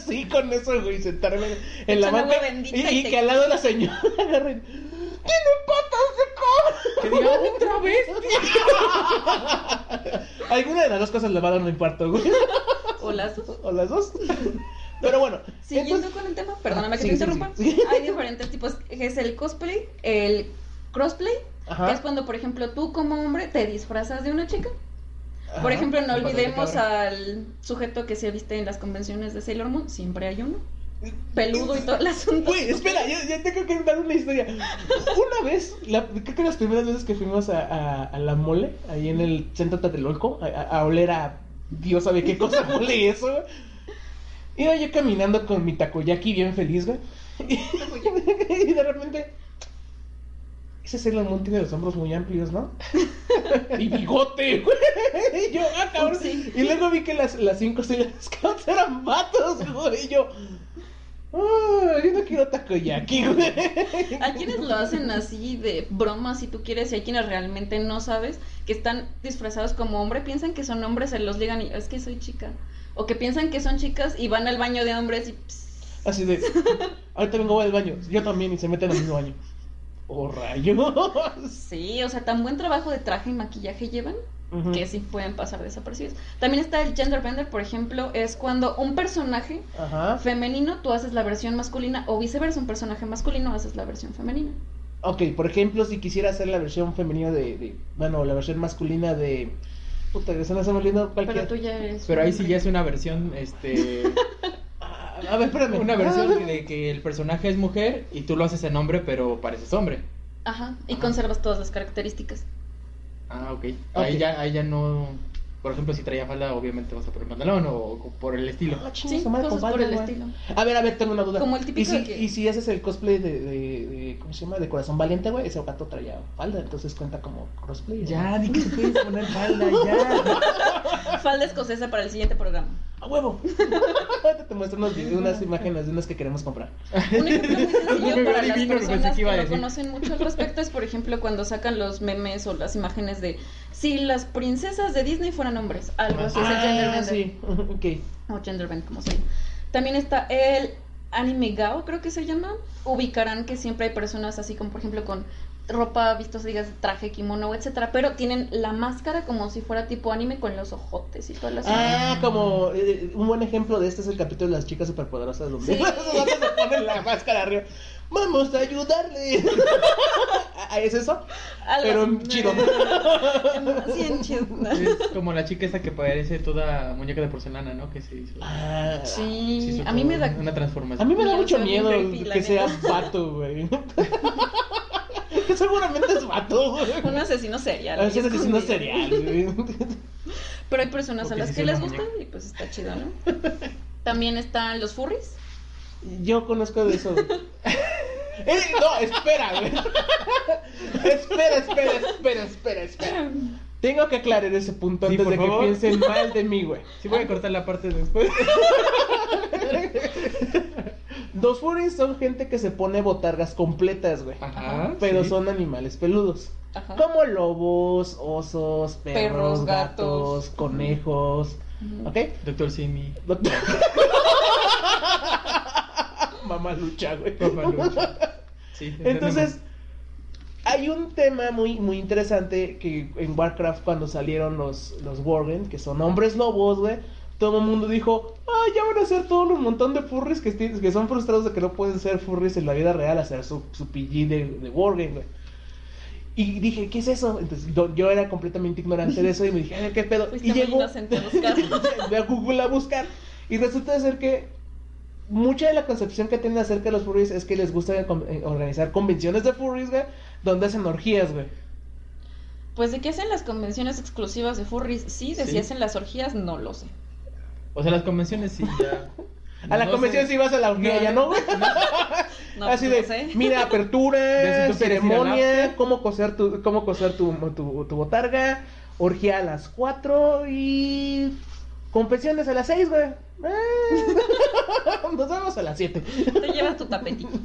Sí, con eso, güey, sentarme en la banca bendita y, y que al lado la señora *laughs* agarren. ¡Tiene patas de Que diga otra vez. cobra! Alguna de las dos cosas le va a dar un infarto, güey. O las dos. O las dos. Pero bueno. Siguiendo entonces- con el tema, perdóname que Sí, te sí, interrumpa. sí, sí. Hay diferentes tipos. Es el cosplay, el crossplay, Ajá. es cuando, por ejemplo, tú como hombre te disfrazas de una chica. Por Ajá. ejemplo, no olvidemos al sujeto que se viste en las convenciones de Sailor Moon, siempre hay uno. Peludo y todo el asunto. Güey, espera, yo, yo tengo que contar una historia. Una vez, la, creo que las primeras veces que fuimos a, a, a la mole, ahí en el centro Tlatelolco, a, a, a oler a Dios sabe qué cosa *laughs* mole y eso. Iba yo caminando con mi takoyaki bien feliz, güey. *laughs* Y, de repente, ese Sailor Moon tiene los hombros muy amplios, ¿no? *laughs* y bigote, güey. Y yo, ah, cabrón. Sí. Y luego vi que las, las cinco Sailor Scouts eran vatos, güey. Y yo, ah, yo no quiero takoyaki, güey. Hay quienes lo hacen así de broma, si tú quieres, y hay quienes realmente no sabes que están disfrazados como hombre, piensan que son hombres, se los ligan y es que soy chica. O que piensan que son chicas y van al baño de hombres y pss, Así de, ahorita vengo voy al baño. Yo también, y se meten al mismo baño. Oh, rayos. Sí, o sea, tan buen trabajo de traje y maquillaje llevan que sí pueden pasar desapercibidos. También está el gender bender, por ejemplo, es cuando un personaje Ajá. femenino tú haces la versión masculina o viceversa, un personaje masculino haces la versión femenina. Ok, por ejemplo, si quisiera hacer la versión femenina de, de- bueno, la versión masculina de... Puta, que se me lindo Pero cualquier... tú ya eres. Pero ahí sí ya es una versión, este, *laughs* A ver, espérame. una versión de que el personaje es mujer y tú lo haces en hombre, pero pareces hombre. Ajá, y conservas todas las características. Ah, ok. Ahí Ok. ya, ahí ya no. Por ejemplo, si traía falda, obviamente vas a poner pantalón o, o por el estilo. Ah, Sí, madre, cosas con por el güey. estilo. A ver, a ver, tengo una duda. Como el típico ¿Y si, de que- y si haces el cosplay de, de, de- ¿cómo se llama? De Corazón Valiente, güey, ese gato traía falda, entonces cuenta como cosplay. ¿no? Ya, di que te puedes poner falda, ya. *laughs* Falda escocesa para el siguiente programa. ¡A huevo! Ahorita te muestro unos videos, unas imágenes de unas que queremos comprar. Un ejemplo muy sencillo *laughs* para las personas que no conocen mucho al respecto es, por ejemplo, cuando sacan los memes o las imágenes de si las princesas de Disney fueran hombres. Algo así es el gender Ah, bender. sí, *laughs* ok. O gender bend, como se llama. También está el anime gao, creo que se llama. Ubicarán que siempre hay personas así como, por ejemplo, con ropa vistosa, digas, traje, kimono, etcétera, pero tienen la máscara como si fuera tipo anime con los ojotes y todas las Ah, como eh, un buen ejemplo de este es el capítulo de las chicas superpoderosas donde Sí. *laughs* se ponen la máscara arriba. Vamos a ayudarle. Ah, *laughs* ¿Es eso? Algo Pero chido. Sí, en chido. Es como la chica esa que parece toda muñeca de porcelana, ¿no? Que se hizo. Ah, se Sí, hizo a mí me da Una A transformación. mí me da mucho miedo creepy, que sea vato, güey. *laughs* que seguramente es vato, güey. un asesino serial. A es asesino serial, güey. Pero hay personas a las que les gusta y pues está chido, ¿no? También están los furries. Yo conozco de eso. *laughs* Eh, no, espera, güey. *laughs* espera, espera, espera, espera, espera. Tengo que aclarar ese punto Sí, antes de que piensen mal de mí, güey. Sí, voy a cortar la parte de después. *laughs* Los furries son gente que se pone botargas completas, güey. Ajá. Pero sí. son animales peludos. Ajá. Como lobos, osos, perros, Perros, gatos, gatos. conejos. ¿Ok? Doctor Simi. Doctor- Mamá lucha, güey. Papá Lucho. Sí, *laughs* Entonces, hay un tema muy, muy interesante que en Warcraft cuando salieron los, los Worgen, que son hombres lobos, güey, todo el mundo dijo, ah, ya van a ser todos un montón de furries que, que son frustrados de que no pueden ser furries en la vida real, hacer su, su PG de, de Worgen, güey. Y dije, ¿qué es eso? Entonces yo, era completamente ignorante de eso y me dije, "Ay, ¿qué pedo? Fuiste y llegó inocente a buscar. Voy *laughs* a Google a buscar. Y resulta ser que mucha de la concepción que tienen acerca de los furries es que les gusta eh, organizar convenciones de furries, güey, donde hacen orgías, güey. Pues de qué hacen las convenciones exclusivas de furries, sí, de Sí. si hacen las orgías, no lo sé. O sea, las convenciones sí ya. *laughs* A la No convención sé. sí vas a la orgía, No, ya no, güey. No, *laughs* Así de, no sé. *laughs* mira, apertura, ¿Ves si tú quieres ir al ceremonia, cómo coser tu, cómo coser tu, tu, tu botarga, orgía a las 4 y confesiones a las 6, güey. Eh, *laughs* Nos vemos a las 7. Te llevas tu tapetito. *laughs*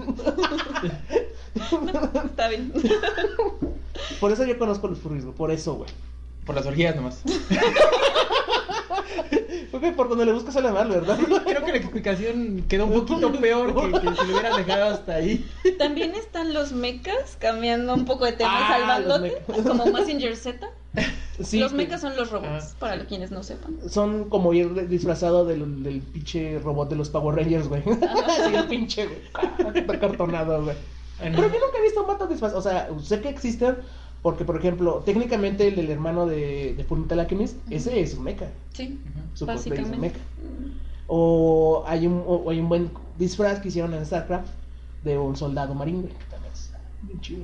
Está bien. Por eso yo conozco los furries, güey, por eso, güey. Por las orgías nomás. *laughs* Porque por donde le buscas sale mal, ¿verdad? Creo que la explicación quedó un poquito peor que, que si lo hubieras dejado hasta ahí. También están los mechas, cambiando un poco de tema Ah, salvándote, como Mazinger Z. Sí, los mechas son los robots, Ah. para quienes no sepan. son como ir disfrazado del, del pinche robot de los Power Rangers, güey. *laughs* Así el pinche, güey. *laughs* Está cartonado, güey. No. Pero yo nunca he visto un vato disfrazado. O sea, sé que existen. Porque, por ejemplo, técnicamente el del hermano de, de Fullmetal Alchemist, ese es un mecha. Sí. Su es un básicamente. mecha. O hay un, o hay un buen disfraz que hicieron en StarCraft de un soldado marino, güey. que también es bien chido.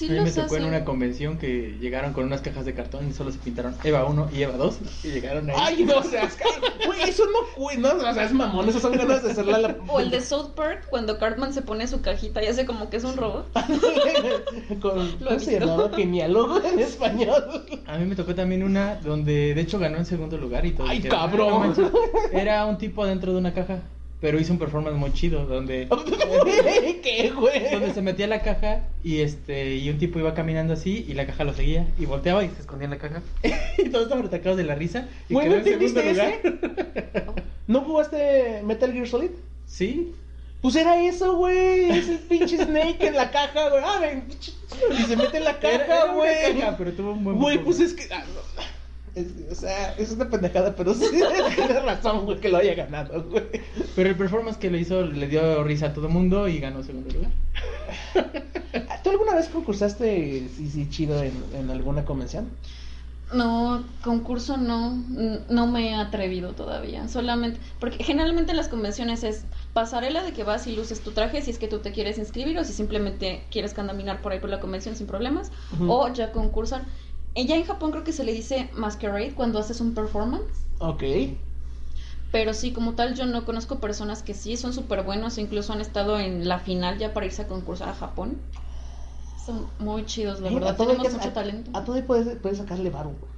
Sí a mí me tocó en hacen. una convención que llegaron con unas cajas de cartón y solo se pintaron Eva 1 y Eva 2 y llegaron ahí. Ay, no seas, güey, eso no, güey, no, o sea, es mamón, esas son ganas de hacerla la... *laughs* O el de South Park, cuando Cartman se pone su cajita y hace como que es un robot. *laughs* Con, Lo he ¿Cómo se llamaba? Genealólogo en español. A mí me tocó también una donde de hecho ganó en segundo lugar y todo. Ay, cabrón. "Ah, no manches". Era un tipo dentro de una caja, pero hizo un performance muy chido donde *laughs* ¿Qué, güey? donde se metía la caja y este y un tipo iba caminando así y la caja lo seguía y volteaba y se escondía en la caja *laughs* y todos estaban atacados de la risa y Güey, quedó ¿no entendiste lugar. *laughs* ¿No jugaste Metal Gear Solid? Sí. Pues era eso, güey. Es el pinche Snake en la caja, güey. Ah, ven, pinche- Y se mete en la caja, güey. caja, pero tuvo un buen Güey, pues es que. ah, no. Es- o sea, es una pendejada, pero sí *laughs* tienes razón, güey, que lo haya ganado, güey. Pero el performance que le hizo le dio risa a todo el mundo y ganó segundo lugar. ¿Tú alguna vez concursaste, sí, sí, chido en, en alguna convención? No, concurso no, no me he atrevido todavía. Solamente, porque generalmente en las convenciones es pasarela de que vas y luces tu traje si es que tú te quieres inscribir o si simplemente quieres caminar por ahí por la convención sin problemas, o ya concursar. Eh, Ya en Japón creo que se le dice masquerade cuando haces un performance. Ok. Pero sí, como tal, yo no conozco personas que sí son súper buenos, incluso han estado en la final ya para irse a concursar a Japón. Son muy chidos, la Eh, verdad. Tenemos que- mucho a- talento. A todo puedes, puedes sacarle varo, güey.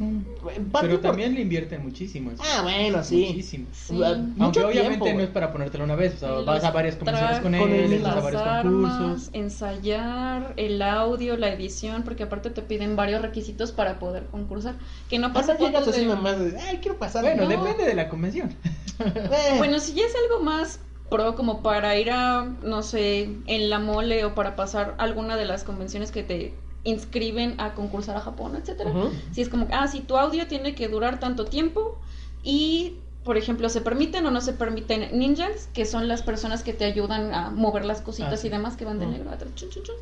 Parte Pero por- también le invierten muchísimo. eso. Ah, bueno, sí. Muchísimo. Sí. Aunque mucho obviamente tiempo, no es para ponértelo una vez, o sea, vas a varias convenciones con él, vas a las varios armas, concursos. ensayar, el audio, la edición, porque aparte te piden varios requisitos para poder concursar. Que no pasa Pasa llegas tanto así de- nomás de, ay, quiero pasar. Bueno, No. depende de la convención. *laughs* Eh, Bueno, si ya es algo más pro, como para ir a, no sé, en la mole o para pasar alguna de las convenciones que te inscriben a concursar a Japón, etcétera. Si es como, ah, si tu audio tiene que durar tanto tiempo y, por ejemplo, se permiten o no se permiten ninjas, que son las personas que te ayudan a mover las cositas Ah, y demás que van de Ujú. negro a atrás. chun, chun, chun.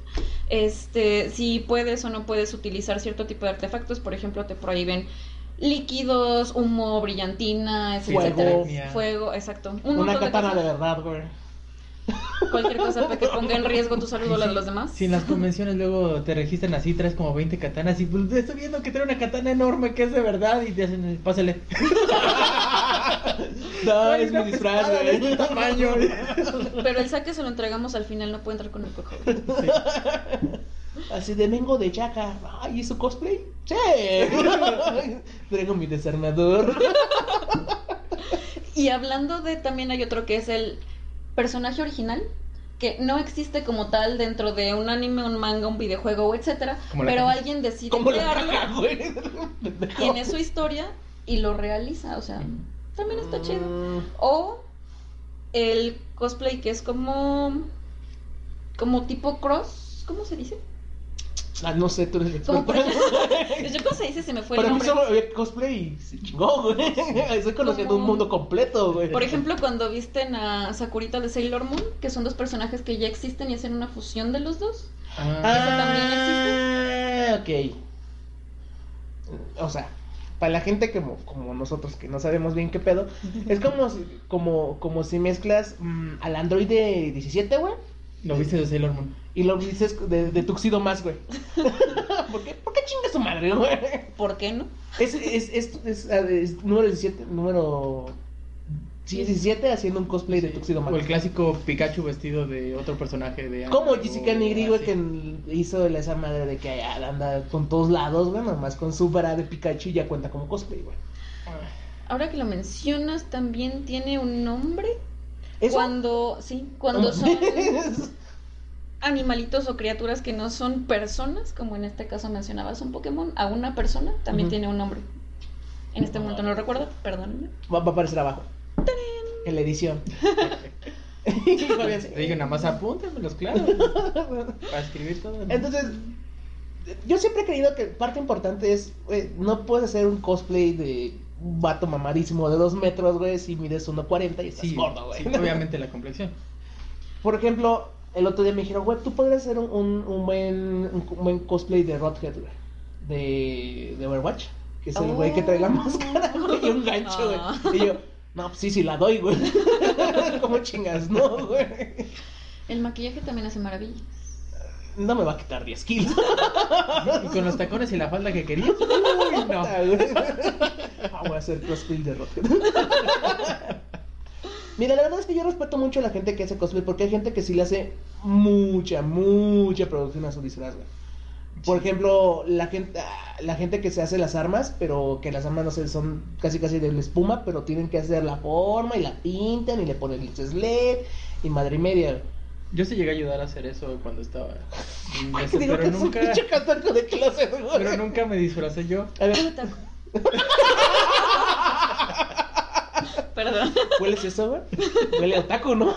Este, si puedes o no puedes utilizar cierto tipo de artefactos, por ejemplo, te prohíben líquidos, humo, brillantina, Fuego. etcétera. Fuego, exacto. Un Una de katana de verdad, güey. Cualquier cosa que ponga en riesgo tu salud o la de los demás. Si en las convenciones luego te registran así, traes como 20 katanas y pues estoy viendo que trae una katana enorme que es de verdad y te hacen, pásale. *laughs* No, es mi disfraz, güey. tamaño. Pero el saque se lo entregamos al final, no puede entrar con el cojo. Así de vengo de Chaka. Ay, ¿y su cosplay? Sí. *laughs* Traigo mi desarmador. Y hablando de, también hay otro que es el personaje original, que no existe como tal dentro de un anime, un manga, un videojuego, etcétera, la pero alguien decide ¿Cómo la crearlo, tiene su historia y lo realiza, o sea, también está chido. O el cosplay que es como como tipo cross, ¿cómo se dice? Ah, no sé, tú eres el experto. Yo cómo se dice, se me fue el Para mí nombre. solo había cosplay y se chingó, güey. *laughs* Estoy conociendo un mundo completo, güey. Por ejemplo, cuando visten a Sakurita de Sailor Moon, que son dos personajes que ya existen y hacen una fusión de los dos. Ah, ok. O sea, para la gente como, como nosotros que no sabemos bien qué pedo, es como si, como, como si mezclas mm, al Android de 17, güey, Lo viste de Sailor Moon. y lo dices de, de Tuxedo más, güey. *laughs* *laughs* ¿Por qué, ¿Por qué chinga su madre, güey? ¿Por qué no? Es, es, es, es, es número 17, número... Sí, 17 haciendo un cosplay de Tuxedo O el clásico Pikachu vestido de otro personaje de Como Jessica Nigri, güey, que hizo esa madre de que anda con todos lados, güey, nomás con su vara de Pikachu y ya cuenta como cosplay, güey. Ahora que lo mencionas, también tiene un nombre. Eso- Cuando, sí, cuando son *laughs* animalitos o criaturas que no son personas, como en este caso mencionabas un Pokémon, a una persona también tiene un nombre. En este momento no lo recuerdo, perdónenme. va, va a aparecer abajo. En la edición. *laughs* Digo, nada más apúntamelos, claro. Para escribir todo. ¿no? Entonces, yo siempre he creído que parte importante es, güey, no puedes hacer un cosplay de un vato mamadísimo de dos metros, güey, si mides 1.40 y estás sí, gordo, güey. sí, *laughs* obviamente la complexión. Por ejemplo, el otro día me dijeron, güey, tú podrías hacer un, un, un buen, un, buen cosplay de Rodhead, güey. De, de Overwatch. Que es el güey que trae la Oh. máscara, *laughs* güey, y un gancho, Ah. güey. Y yo, no, pues sí, sí la doy, güey. *laughs* ¿Cómo chingas? No, güey. El maquillaje también hace maravillas. No me va a quitar 10 kilos. *laughs* Y con los tacones y la falda que querías. Uy, no. Ah, voy a hacer cosplay de Rodhead. Mira, la verdad es que yo respeto mucho a la gente que hace cosplay porque hay gente que sí le hace mucha, mucha producción a su disfraz, güey. Por ejemplo, la gente, ah, la gente que se hace las armas, pero que las armas no sé, son casi casi de la espuma, pero tienen que hacer la forma y la pintan y le ponen luces LED y madre y media. güey. Yo sí llegué a ayudar a hacer eso cuando estaba en Ay, ese, que digo pero que es un nunca, de clase, pero nunca me disfracé yo. A ver, Otaku. *laughs* Perdón. ¿hueles eso, güey? Huele a otaku, ¿no?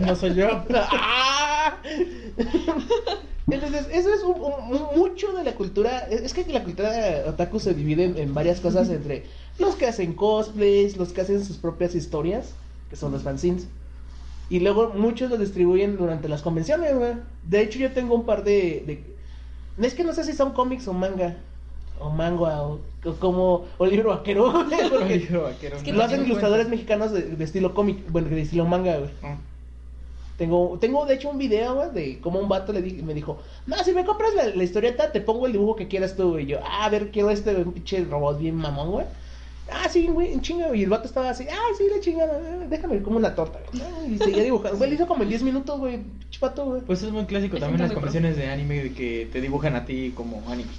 No soy yo. ¡Ah! Entonces, eso es un- un- mucho de la cultura. Es que la cultura otaku se divide en, en varias cosas entre los que hacen cosplays, los que hacen sus propias historias, que son los fanzines. Y luego muchos lo distribuyen durante las convenciones, güey. De hecho, yo tengo un par de, de- Es que no sé si son cómics o manga. O manga, o, o como. O libro vaquero, *laughs* güey. Porque *laughs* Libro vaquero, Es que no lo hacen ilustradores cuenta. mexicanos de, de estilo cómic. Bueno, de estilo manga, güey. Ah. Tengo, tengo de hecho un video, güey, de cómo un vato le di- me dijo, no, si me compras la, la historieta, te pongo el dibujo que quieras tú, güey. Y yo, ah, a ver, quiero este, un pinche robot bien mamón, güey. Ah, sí, güey, en chinga. Y el vato estaba así, ah, sí, la chingada, eh, déjame como una torta, güey. Ah, Y seguía dibujando. Güey, lo hizo como en 10 minutos, güey, pinche vato, güey. Pues es muy clásico Es también las convenciones de anime de que te dibujan a ti como anime.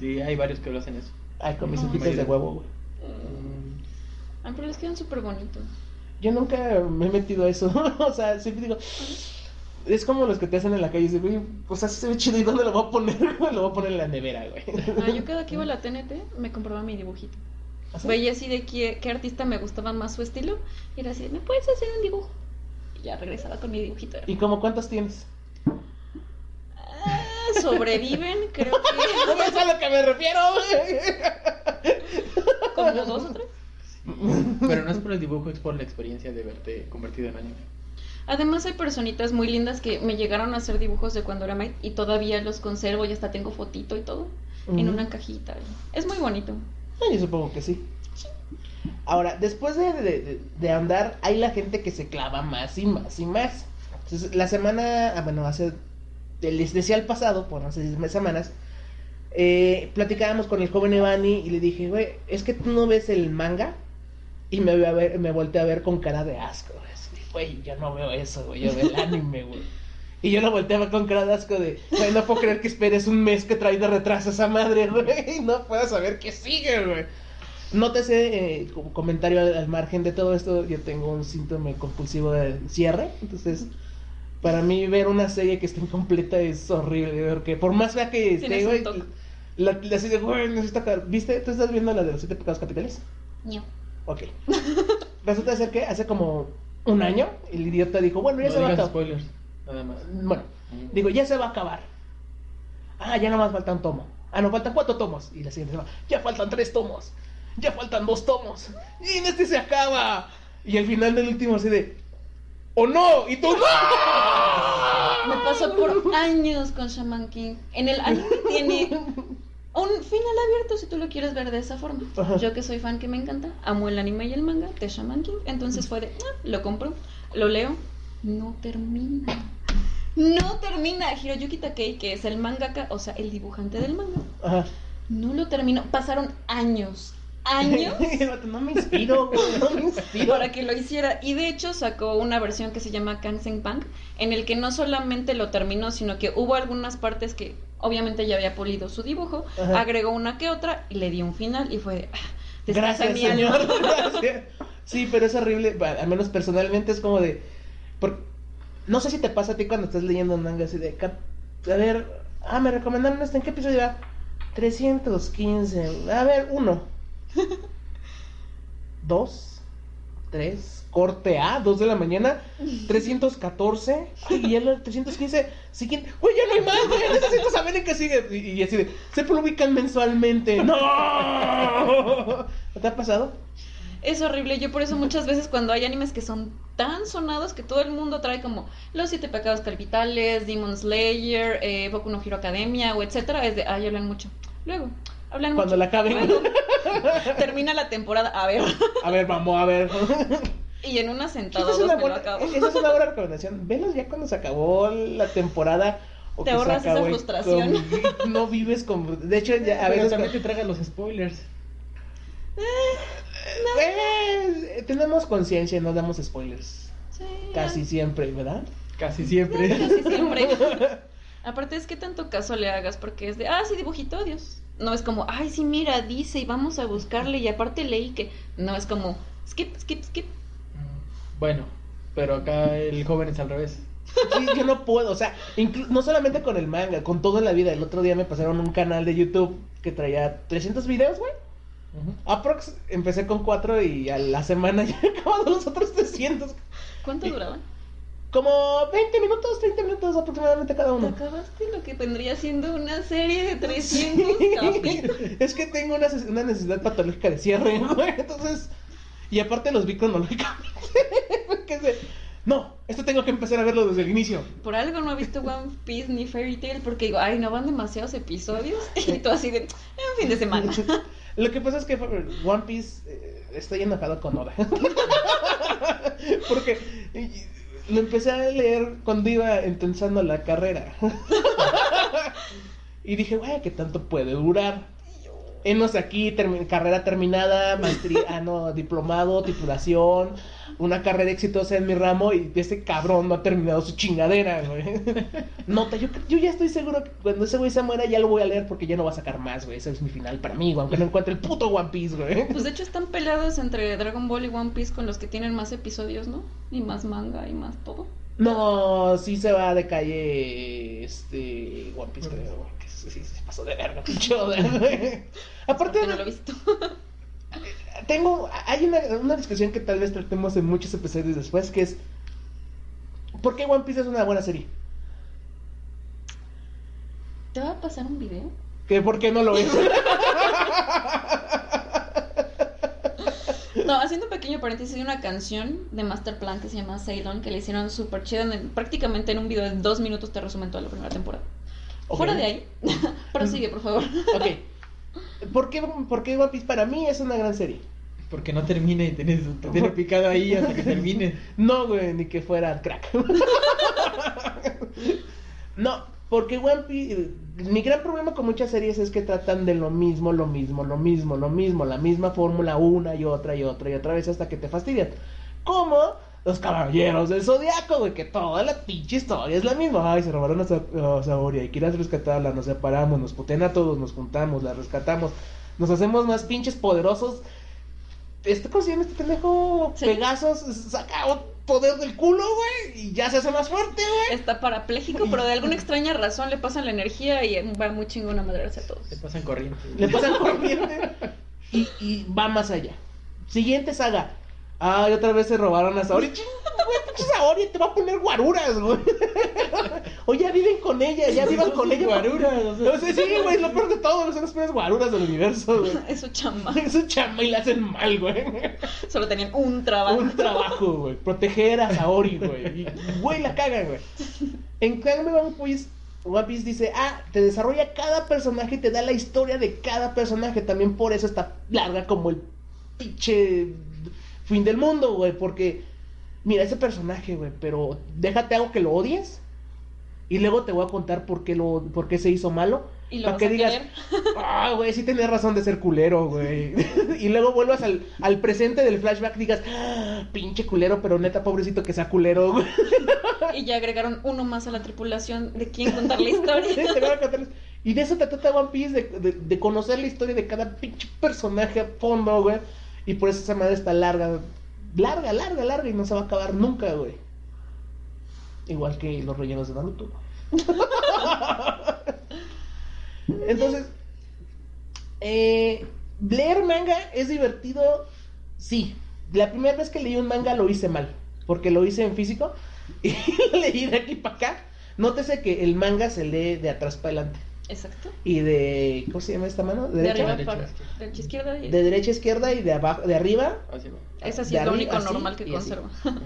Y hay varios que lo hacen eso. Ay, con mis No, hojitas de huevo, güey. Ay, pero les quedan súper bonitos. Yo nunca me he metido a eso. *laughs* o sea, siempre digo, es como los que te hacen en la calle. Dices, güey, pues así se ve chido. ¿Y dónde lo voy a poner? *laughs* lo voy a poner en la nevera, güey. Ah, yo cada que iba a la *laughs* TNT me compraba mi dibujito. ¿Así? Veía así de qué, qué artista me gustaba más su estilo. Y era así, ¿me puedes hacer un dibujo? Y ya regresaba con mi dibujito. ¿Y como cuántos tienes? Ah, sobreviven, *laughs* creo No que es a lo que me refiero, güey. como dos o tres. Pero no es por el dibujo, es por la experiencia de verte convertido en anime. Además hay personitas muy lindas que me llegaron a hacer dibujos de cuando era Mike y todavía los conservo y hasta tengo fotito y todo en una cajita. Es muy bonito. Ah, Yo supongo que sí. Ahora, después de, de- andar, hay la gente que se clava más y más y más. Entonces, la semana, ah, bueno, hace, les decía el pasado, por sé si semanas, eh, platicábamos con el joven Evani y le dije, güey, es que tú no ves el manga y me, me volteé a ver con cara de asco. Güey, yo no veo eso, güey, yo veo el anime, güey. Y yo lo volteaba con cara de asco de, güey, no puedo creer que esperes un mes que trae de retraso esa madre, güey, y no puedas saber qué sigue, güey. Nótese, eh, como comentario al, al margen de todo esto, yo tengo un síntoma compulsivo de cierre, entonces para mí ver una serie que está incompleta es horrible, porque por más fea que esté, güey, la, la serie, güey, necesito acabar. ¿Viste? ¿Tú estás viendo la de los siete pecados capitales? No. Ok. *laughs* Resulta ser que hace como un año el idiota dijo, bueno, ya No se va a acabar. spoilers, nada más. Bueno, digo, ya se va a acabar. Ah, ya nomás falta un tomo. Ah, no, faltan cuatro tomos. Y la siguiente semana, ya faltan tres tomos. Ya faltan dos tomos. Y en este se acaba. Y al final del último así de, ¡Oh no! Y tú, ¡No! Me pasó por años con Shaman King. En el anime tiene un final abierto si tú lo quieres ver de esa forma. Ajá. Yo que soy fan que me encanta, amo el anime y el manga de Shaman King. Entonces fue de, ah, lo compro, lo leo, no termina. No termina. Hiroyuki Takei, que es el mangaka, o sea, el dibujante del manga, Ajá. no lo terminó. Pasaron años, años *laughs* no me inspiro, güey, no me inspiro. para que lo hiciera. Y de hecho sacó una versión que se llama Kansen Punk, en el que no solamente lo terminó, sino que hubo algunas partes que obviamente ya había pulido su dibujo, Ajá. agregó una que otra y le dio un final y fue de, ah, Gracias, señor. Gracias. *laughs* *laughs* Sí, pero es horrible. Al menos personalmente es como de. No sé si te pasa a ti cuando estás leyendo un manga así de. A ver. Ah, me recomendaron esto. ¿En qué episodio va? 315. A ver, uno. *laughs* Dos. Tres. Corte A, dos de la mañana. 314. Ay, y el 315. Siguiente. Uy, ya no hay más, güey. Necesito saber en qué sigue. Y, y así de. Se publican mensualmente. *laughs* ¿No te ha pasado? Es horrible, yo por eso muchas veces cuando hay animes que son tan sonados que todo el mundo trae como Los Siete Pecados Capitales, Demon Slayer, eh, Boku no Hero Academia o etcétera, es de, ay, hablan mucho. Luego, hablan Cuando mucho. la acaben. Luego, termina la temporada, a ver, A ver, vamos a ver. y en una sentada Esa es una buena, esa es una buena recomendación. Velos ya cuando se acabó la temporada. O Te ahorras esa frustración. con- no vives con. De hecho, ya a Pero veces. también te los spoilers. Eh, tenemos conciencia y no damos spoilers. Sí, Casi siempre, ¿verdad? Casi siempre. Casi siempre. *laughs* Aparte es que tanto caso le hagas porque es de, ah, sí, dibujito, adiós. No es como, ay, sí, mira, dice y vamos a buscarle y aparte leí que... No, es como, skip, skip, skip. Bueno, pero acá el joven es al revés. Sí, yo no puedo, o sea, no solamente con el manga, con todo en la vida. El otro día me pasaron un canal de YouTube que traía 300 videos, güey. Aprox, empecé con 4 y a la semana *laughs* ya he acabado los otros 300. ¿Cuánto Y- duraban? Como 20 minutos, 30 minutos aproximadamente cada Te uno. acabaste lo que vendría siendo una serie de 300 capítulos. *laughs* es que tengo una, una necesidad patológica de cierre, güey. *laughs* Entonces, y aparte los vi cronológicamente. Porque no, esto tengo que empezar a verlo desde el inicio. Por algo no he visto One Piece ni Fairy Tail porque digo, ay, no van demasiados episodios. Y tú así de, en fin de semana. Lo que pasa es que One Piece eh, estoy enojado con Oda. *laughs* Porque eh, lo empecé a leer cuando iba empezando la carrera. *laughs* y dije, güey, ¿qué tanto puede durar? Enos aquí, carrera terminada, maestría, ah, no, diplomado, titulación, una carrera exitosa en mi ramo y este cabrón no ha terminado su chingadera, güey. *laughs* Nota, yo, yo ya estoy seguro que cuando ese güey se muera ya lo voy a leer porque ya no va a sacar más, güey. Ese es mi final para mí, aunque no encuentre el puto One Piece, güey. *laughs* Pues de hecho están peleados entre Dragon Ball y One Piece con los que tienen más episodios, ¿no? Y más manga y más todo. No, sí se va de calle este One Piece, creo, güey. que Sí, se pasó de verga, pinche. *laughs* Aparte, Porque no lo he visto. *laughs* tengo, hay una, una discusión que tal vez tratemos en muchos episodios después, que es, ¿por qué One Piece es una buena serie? ¿Te va a pasar un video? ¿Que ¿Por qué no lo es? *laughs* No, haciendo un pequeño paréntesis, hay una canción de Master Plan que se llama Ceylon que le hicieron súper el- prácticamente en un video de dos minutos te resumen toda la primera temporada. Fuera de ahí, *laughs* prosigue, por favor. Ok. ¿Por qué, ¿Por qué One Piece para mí es una gran serie? Porque no termina y tienes, te tiene picado ahí hasta que termine. *laughs* No, güey, ni que fuera crack. *laughs* no, porque One Piece, mi gran problema con muchas series es que tratan de lo mismo, lo mismo, lo mismo, lo mismo, la misma fórmula una y otra y otra y otra vez hasta que te fastidian. Como los caballeros del zodiaco, güey, que toda la pinche historia es la misma. Ay, se robaron a, Sa- a Saori, y quieras rescatarla, nos separamos, nos putean a todos, nos juntamos, la rescatamos, nos hacemos más pinches poderosos. Este, ¿cómo se llama este pendejo? Sí. Pegasos, saca un poder del culo, güey, y ya se hace más fuerte, güey. Está parapléjico, pero de alguna extraña razón le pasan la energía y va muy chingón a madrearse a todos. Te pasan corriente. Le pasan corriente y, y va más allá. Siguiente saga. Ay, otra vez se robaron a Saori. Ching, Güey, pinche Saori te va a poner guaruras, güey. *laughs* O ya viven con ella, ya vivan con ella. Guaruras, o sea. Sí, güey, lo peor de todo, son las peores guaruras del universo, güey. *laughs* Es su chamba. Es un chamba y le hacen mal, güey. Solo tenían un trabajo. Un trabajo, güey. Proteger a Saori, güey. Y, güey, la cagan, güey. En cambio, One Piece, One Piece dice, ah, te desarrolla cada personaje y te da la historia de cada personaje. También por eso está larga como el pinche fin del mundo, güey. Porque, mira, ese personaje, güey, pero déjate algo que lo odies. Y luego te voy a contar por qué, lo, por qué se hizo malo. Y lo Para que a digas, ah, *laughs* güey, sí tenés razón de ser culero, güey. *laughs* y luego vuelvas al, al presente del flashback y digas, ah, pinche culero, pero neta, pobrecito que sea culero, güey. *laughs* Y ya agregaron uno más a la tripulación de quién contar la historia. y de eso te trata One Piece, de, de- de conocer la historia de cada pinche personaje a fondo, güey. Y por eso esa madre está larga, larga, larga, larga y no se va a acabar nunca, güey. Igual que los rellenos de Naruto. *laughs* Entonces, eh, leer manga es divertido, sí. La primera vez que leí un manga lo hice mal, porque lo hice en físico *laughs* y lo leí de aquí para acá. Nótese que el manga se lee de atrás para adelante Exacto. y de ¿cómo se llama esta mano? De derecha, arriba derecha, para izquierda. derecha izquierda. y- de derecha a izquierda y de abajo, de arriba. Así va. Es así, de es lo único así normal que conserva. *laughs*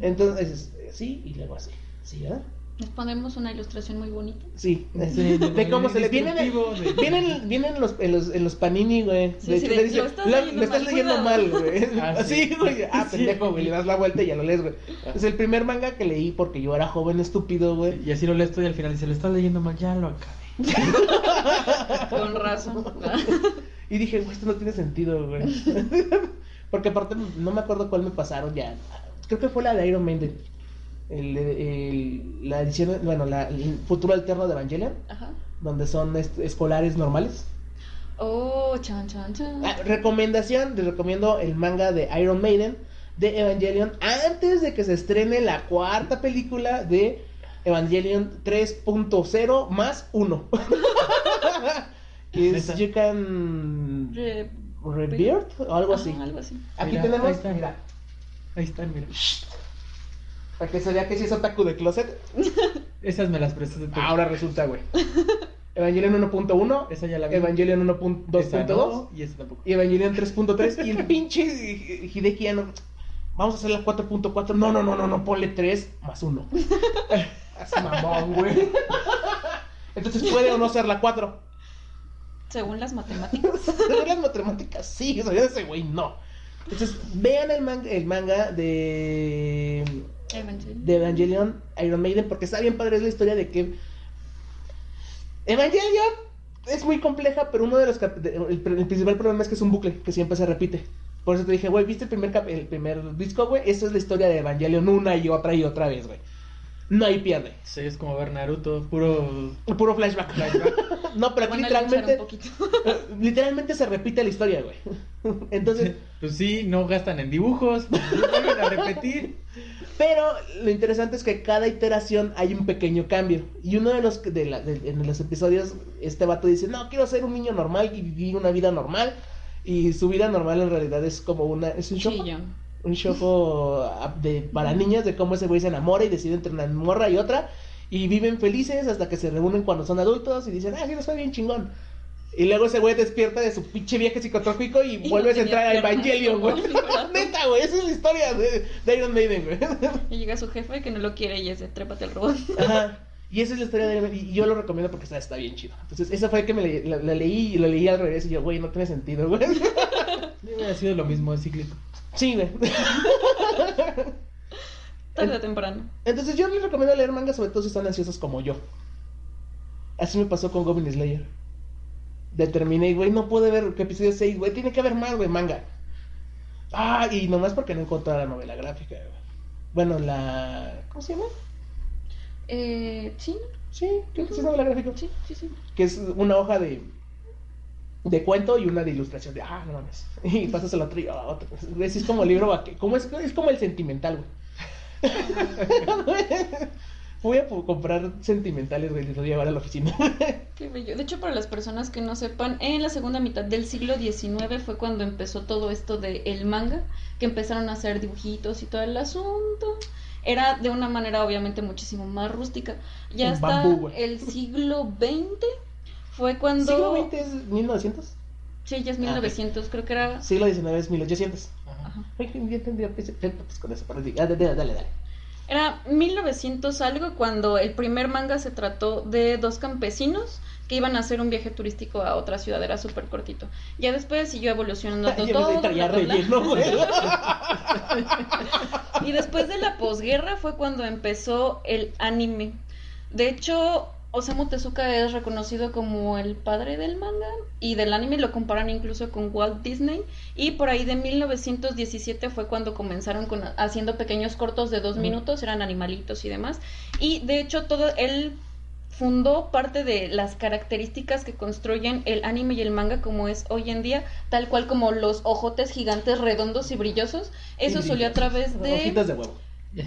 Entonces, sí y luego así, sí, ¿verdad? Les ponemos una ilustración muy bonita. Sí, Sí, de, de- cómo se le vienen, de- vienen, vienen los, en los, en los panini, güey. Sí, de sí, hecho, de- le dice, lo estás "La- leyendo estás mal, leyendo cuidado". mal, *laughs* güey. Ah, Así, sí. güey. Ah, Sí. pendejo, güey. Le das la vuelta y ya lo lees, güey. Es el primer manga que leí porque yo era joven estúpido, güey. Y así lo lees tú y al final dice, lo estás leyendo mal, ya lo acabé. *laughs* Con razón. Y dije, güey, esto no tiene sentido, güey. *laughs* Porque aparte no me acuerdo cuál me pasaron ya. Creo que fue la de Iron Maiden. El, el- la edición, bueno, la, el futuro alterno de Evangelion, Ajá. donde son escolares normales. Oh, chan, chan, chan. Ah, recomendación, les recomiendo el manga de Iron Maiden de Evangelion antes de que se estrene la cuarta película de Evangelion 3.0 más 1. que *laughs* es. You Can Re- Rebirth o algo así. Ajá, algo así. Aquí Mira, tenemos, ahí está. mira, Ahí están, mira. para que se vea que si es otaku de closet. *laughs* Esas me las prestas de tu. Ahora resulta, güey. *laughs* Evangelion 1.1, Esa ya la vi. Evangelion Esa 1.2.2 no, y esa tampoco. y Evangelion 3.3 y el pinche Hideki ya no vamos a hacer la 4.4 no no no no no ponle 3 más 1 así mamón güey entonces puede o no ser la 4 Según las matemáticas. *laughs* según las matemáticas sí o sea, ese güey no entonces vean el manga, el manga de Evangelion. de Evangelion Iron Maiden porque está bien padre es la historia de que Evangelion es muy compleja, pero uno de los cap- el, el principal problema es que es un bucle que siempre se repite. Por eso te dije, güey, ¿viste el primer cap- el primer disco, güey? Esta es la historia de Evangelion una y otra y otra vez, güey. No hay pierde. Sí, es como ver Naruto, puro. Puro flashback. *laughs* no, pero aquí literalmente *laughs* literalmente se repite la historia, güey. *laughs* Entonces, Pues sí, no gastan en dibujos, vuelven a repetir. Pero lo interesante es que cada iteración hay un pequeño cambio. Y uno de los de la- de- en los episodios, este vato dice, no, quiero ser un niño normal y vivir una vida normal. Y su vida normal en realidad es como una... Es un show. Chillón. Un show de, para niñas de cómo ese güey se enamora y decide entre una morra y otra. Y viven felices hasta que se reúnen cuando son adultos y dicen, ah, sí, no soy bien chingón. Y luego ese güey despierta de su pinche viaje psicotrópico y, Y vuelves no a entrar a Evangelion, güey. *laughs* *laughs* Neta, güey, esa es la historia de, de Iron Maiden, güey. Y llega su jefe que no lo quiere y es de trépate al robot. *laughs* Ajá. Y esa es la historia de Iron Maiden, y yo lo recomiendo porque está, está bien chido. Entonces, esa fue que me le- la, la leí y lo leí al revés y yo, güey, no tiene sentido, güey. Digo, ha sido lo mismo, es cíclico. Sí, *laughs* güey. Tarde o temprano. Entonces yo les recomiendo leer manga, sobre todo si están ansiosos como yo. Así me pasó con Goblin Slayer. Determiné, güey, no pude ver episodio 6, güey, tiene que haber más, güey, manga. Ah, y nomás porque no encontré la novela gráfica, güey. Bueno, la... ¿Cómo se llama? Eh, sí, Sí, creo que sí es novela gráfica. sí, sí, sí. Que es una hoja de... De cuento y una de ilustración de, ah, no mames. *laughs* Y pasas el otro y ah, otro. Es, es como el libro, como es, es como el sentimental, güey. *laughs* Voy a comprar sentimentales, güey, y los voy a llevar a la oficina. *laughs* Qué bello. De hecho, para las personas que no sepan, en la segunda mitad del siglo XIX fue cuando empezó todo esto del manga, que empezaron a hacer dibujitos y todo el asunto. Era de una manera obviamente muchísimo más rústica. Ya hasta bambú, el siglo XX fue cuando... ¿Siglo XX es 1900? Sí, ya es Ah, ok. 1900, creo que era... Siglo XIX es 1800. Ajá. Ay, ya tendría pues, con eso. Para ah, dale, dale, dale. Era 1900 algo cuando el primer manga se trató de dos campesinos que iban a hacer un viaje turístico a otra ciudad, era súper cortito. Ya después siguió evolucionando *laughs* todo. traía bla, relleno. *laughs* *laughs* Y después de la posguerra fue cuando empezó el anime. De hecho, Osamu Tezuka es reconocido como el padre del manga y del anime, lo comparan incluso con Walt Disney. Y por ahí de 1917 fue cuando comenzaron con haciendo pequeños cortos de dos minutos, eran animalitos y demás. Y de hecho, todo él fundó parte de las características que construyen el anime y el manga como es hoy en día, tal cual como los ojotes gigantes redondos y brillosos. Eso Sí, salió a través de Hojitas de huevo.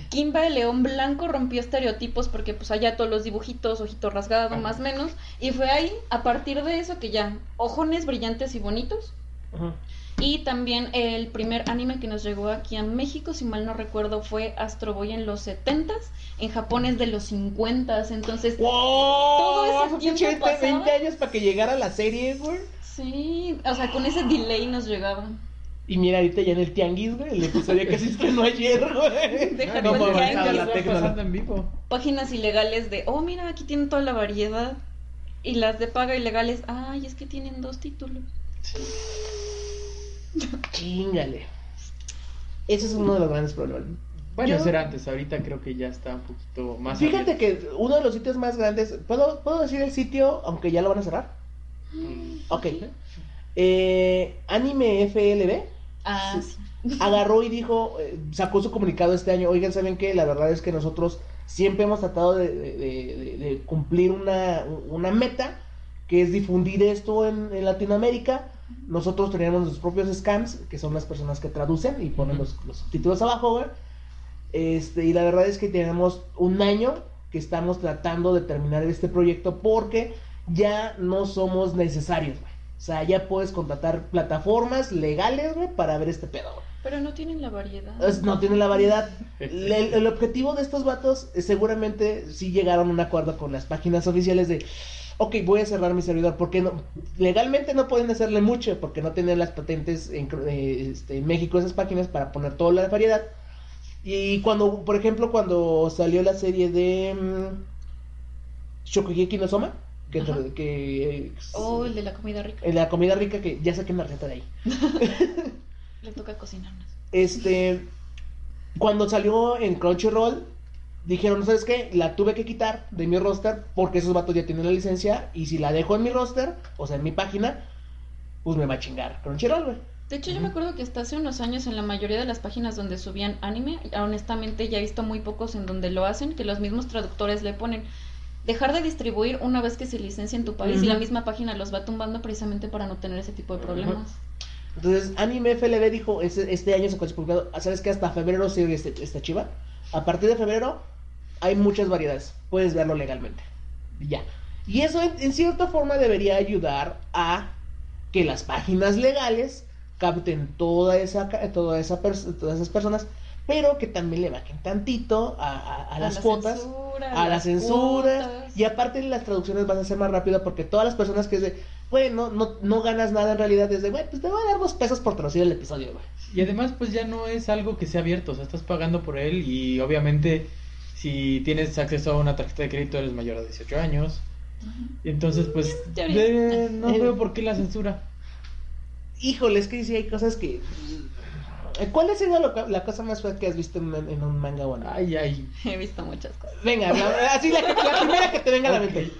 Kimba el León Blanco rompió estereotipos porque pues allá todos los dibujitos, ojito rasgado Ajá. más o menos, y fue ahí, a partir de eso que ya, ojones brillantes y bonitos, y también el primer anime que nos llegó aquí a México, si mal no recuerdo, fue Astro Boy en los 70s, en Japón es de los 50s, entonces ¡Wow! Todo ese Fue tiempo pinche 20, pasaba. 20 años para que llegara la serie, güey. sí, o sea, con ese delay nos llegaba. Y mira, ahorita ya en el tianguis, güey, el episodio que se estrenó ayer, güey. Deja fue el tianguis, la pasando en vivo. Páginas ilegales de, oh mira, aquí tienen toda la variedad, y las de paga ilegales, ay, es que tienen dos títulos. Chingale. Ese es uno de los grandes problemas. Bueno, Yo- eso era antes, ahorita creo que ya está un poquito más. Fíjate abierto. que uno de los sitios más grandes, ¿puedo, ¿puedo decir el sitio aunque ya lo van a cerrar? Mm, Ok. Eh, Anime FLB Ah, Sí. *laughs* agarró y dijo, eh, sacó su comunicado este año, oigan, ¿saben qué? La verdad es que nosotros siempre hemos tratado de, de- de- de cumplir una, una meta, que es difundir esto en, en Latinoamérica. Nosotros tenemos nuestros propios scams, que son las personas que traducen y ponen los, los subtítulos abajo, güey. Este, y la verdad es que tenemos un año que estamos tratando de terminar este proyecto porque ya no somos necesarios, güey. O sea, ya puedes contratar plataformas legales, güey, para ver este pedo, güey. Pero no tienen la variedad. Es- no tiene la variedad. *laughs* El, el objetivo de estos vatos es seguramente sí llegaron a un acuerdo con las páginas oficiales de, ok, voy a cerrar mi servidor, porque no, legalmente no pueden hacerle mucho, porque no tienen las patentes en, eh, este, en México esas páginas para poner toda la variedad. Y cuando, por ejemplo, cuando salió la serie de mm, Shokugeki no Soma, que, eh, Oh, el de la comida rica. en la comida rica, que ya saquen la receta de ahí. *laughs* Le toca cocinarnos. Este, cuando salió en Crunchyroll, dijeron, ¿sabes qué? La tuve que quitar de mi roster porque esos vatos ya tienen la licencia y si la dejo en mi roster, o sea, en mi página, pues me va a chingar Crunchyroll, güey. De hecho, yo me acuerdo que hasta hace unos años en la mayoría de las páginas donde subían anime, honestamente ya he visto muy pocos en donde lo hacen, que los mismos traductores le ponen dejar de distribuir una vez que se licencia en tu país y la misma página los va tumbando precisamente para no tener ese tipo de problemas. Entonces, Anime FLB dijo, este, este año se fue publicado, ¿sabes qué? Hasta febrero sigue este, esta chiva. A partir de febrero hay muchas variedades, puedes verlo legalmente. Y Ya. Y eso en, en cierta forma debería ayudar a que las páginas legales capten toda esa, ca- toda esa todas esas personas, pero que también le bajen tantito a, a- a las la cuotas censura, a la las censura cuotas. y aparte las traducciones van a ser más rápidas porque todas las personas que es de, güey, no, no, no ganas nada en realidad es de, güey, pues te voy a dar dos pesos por traducir el episodio, güey. Y además, pues ya no es algo que sea abierto, o sea, estás pagando por él y obviamente si tienes acceso a una tarjeta de crédito eres mayor de 18 años. Y entonces, pues, de- no *laughs* veo por qué la censura. híjole, es que sí hay cosas que... ¿Cuál ha sido lo- la cosa más fea que has visto en, en un manga bueno? Ay, ay. He visto muchas cosas. Venga, la- así la, la primera que te venga a la mente.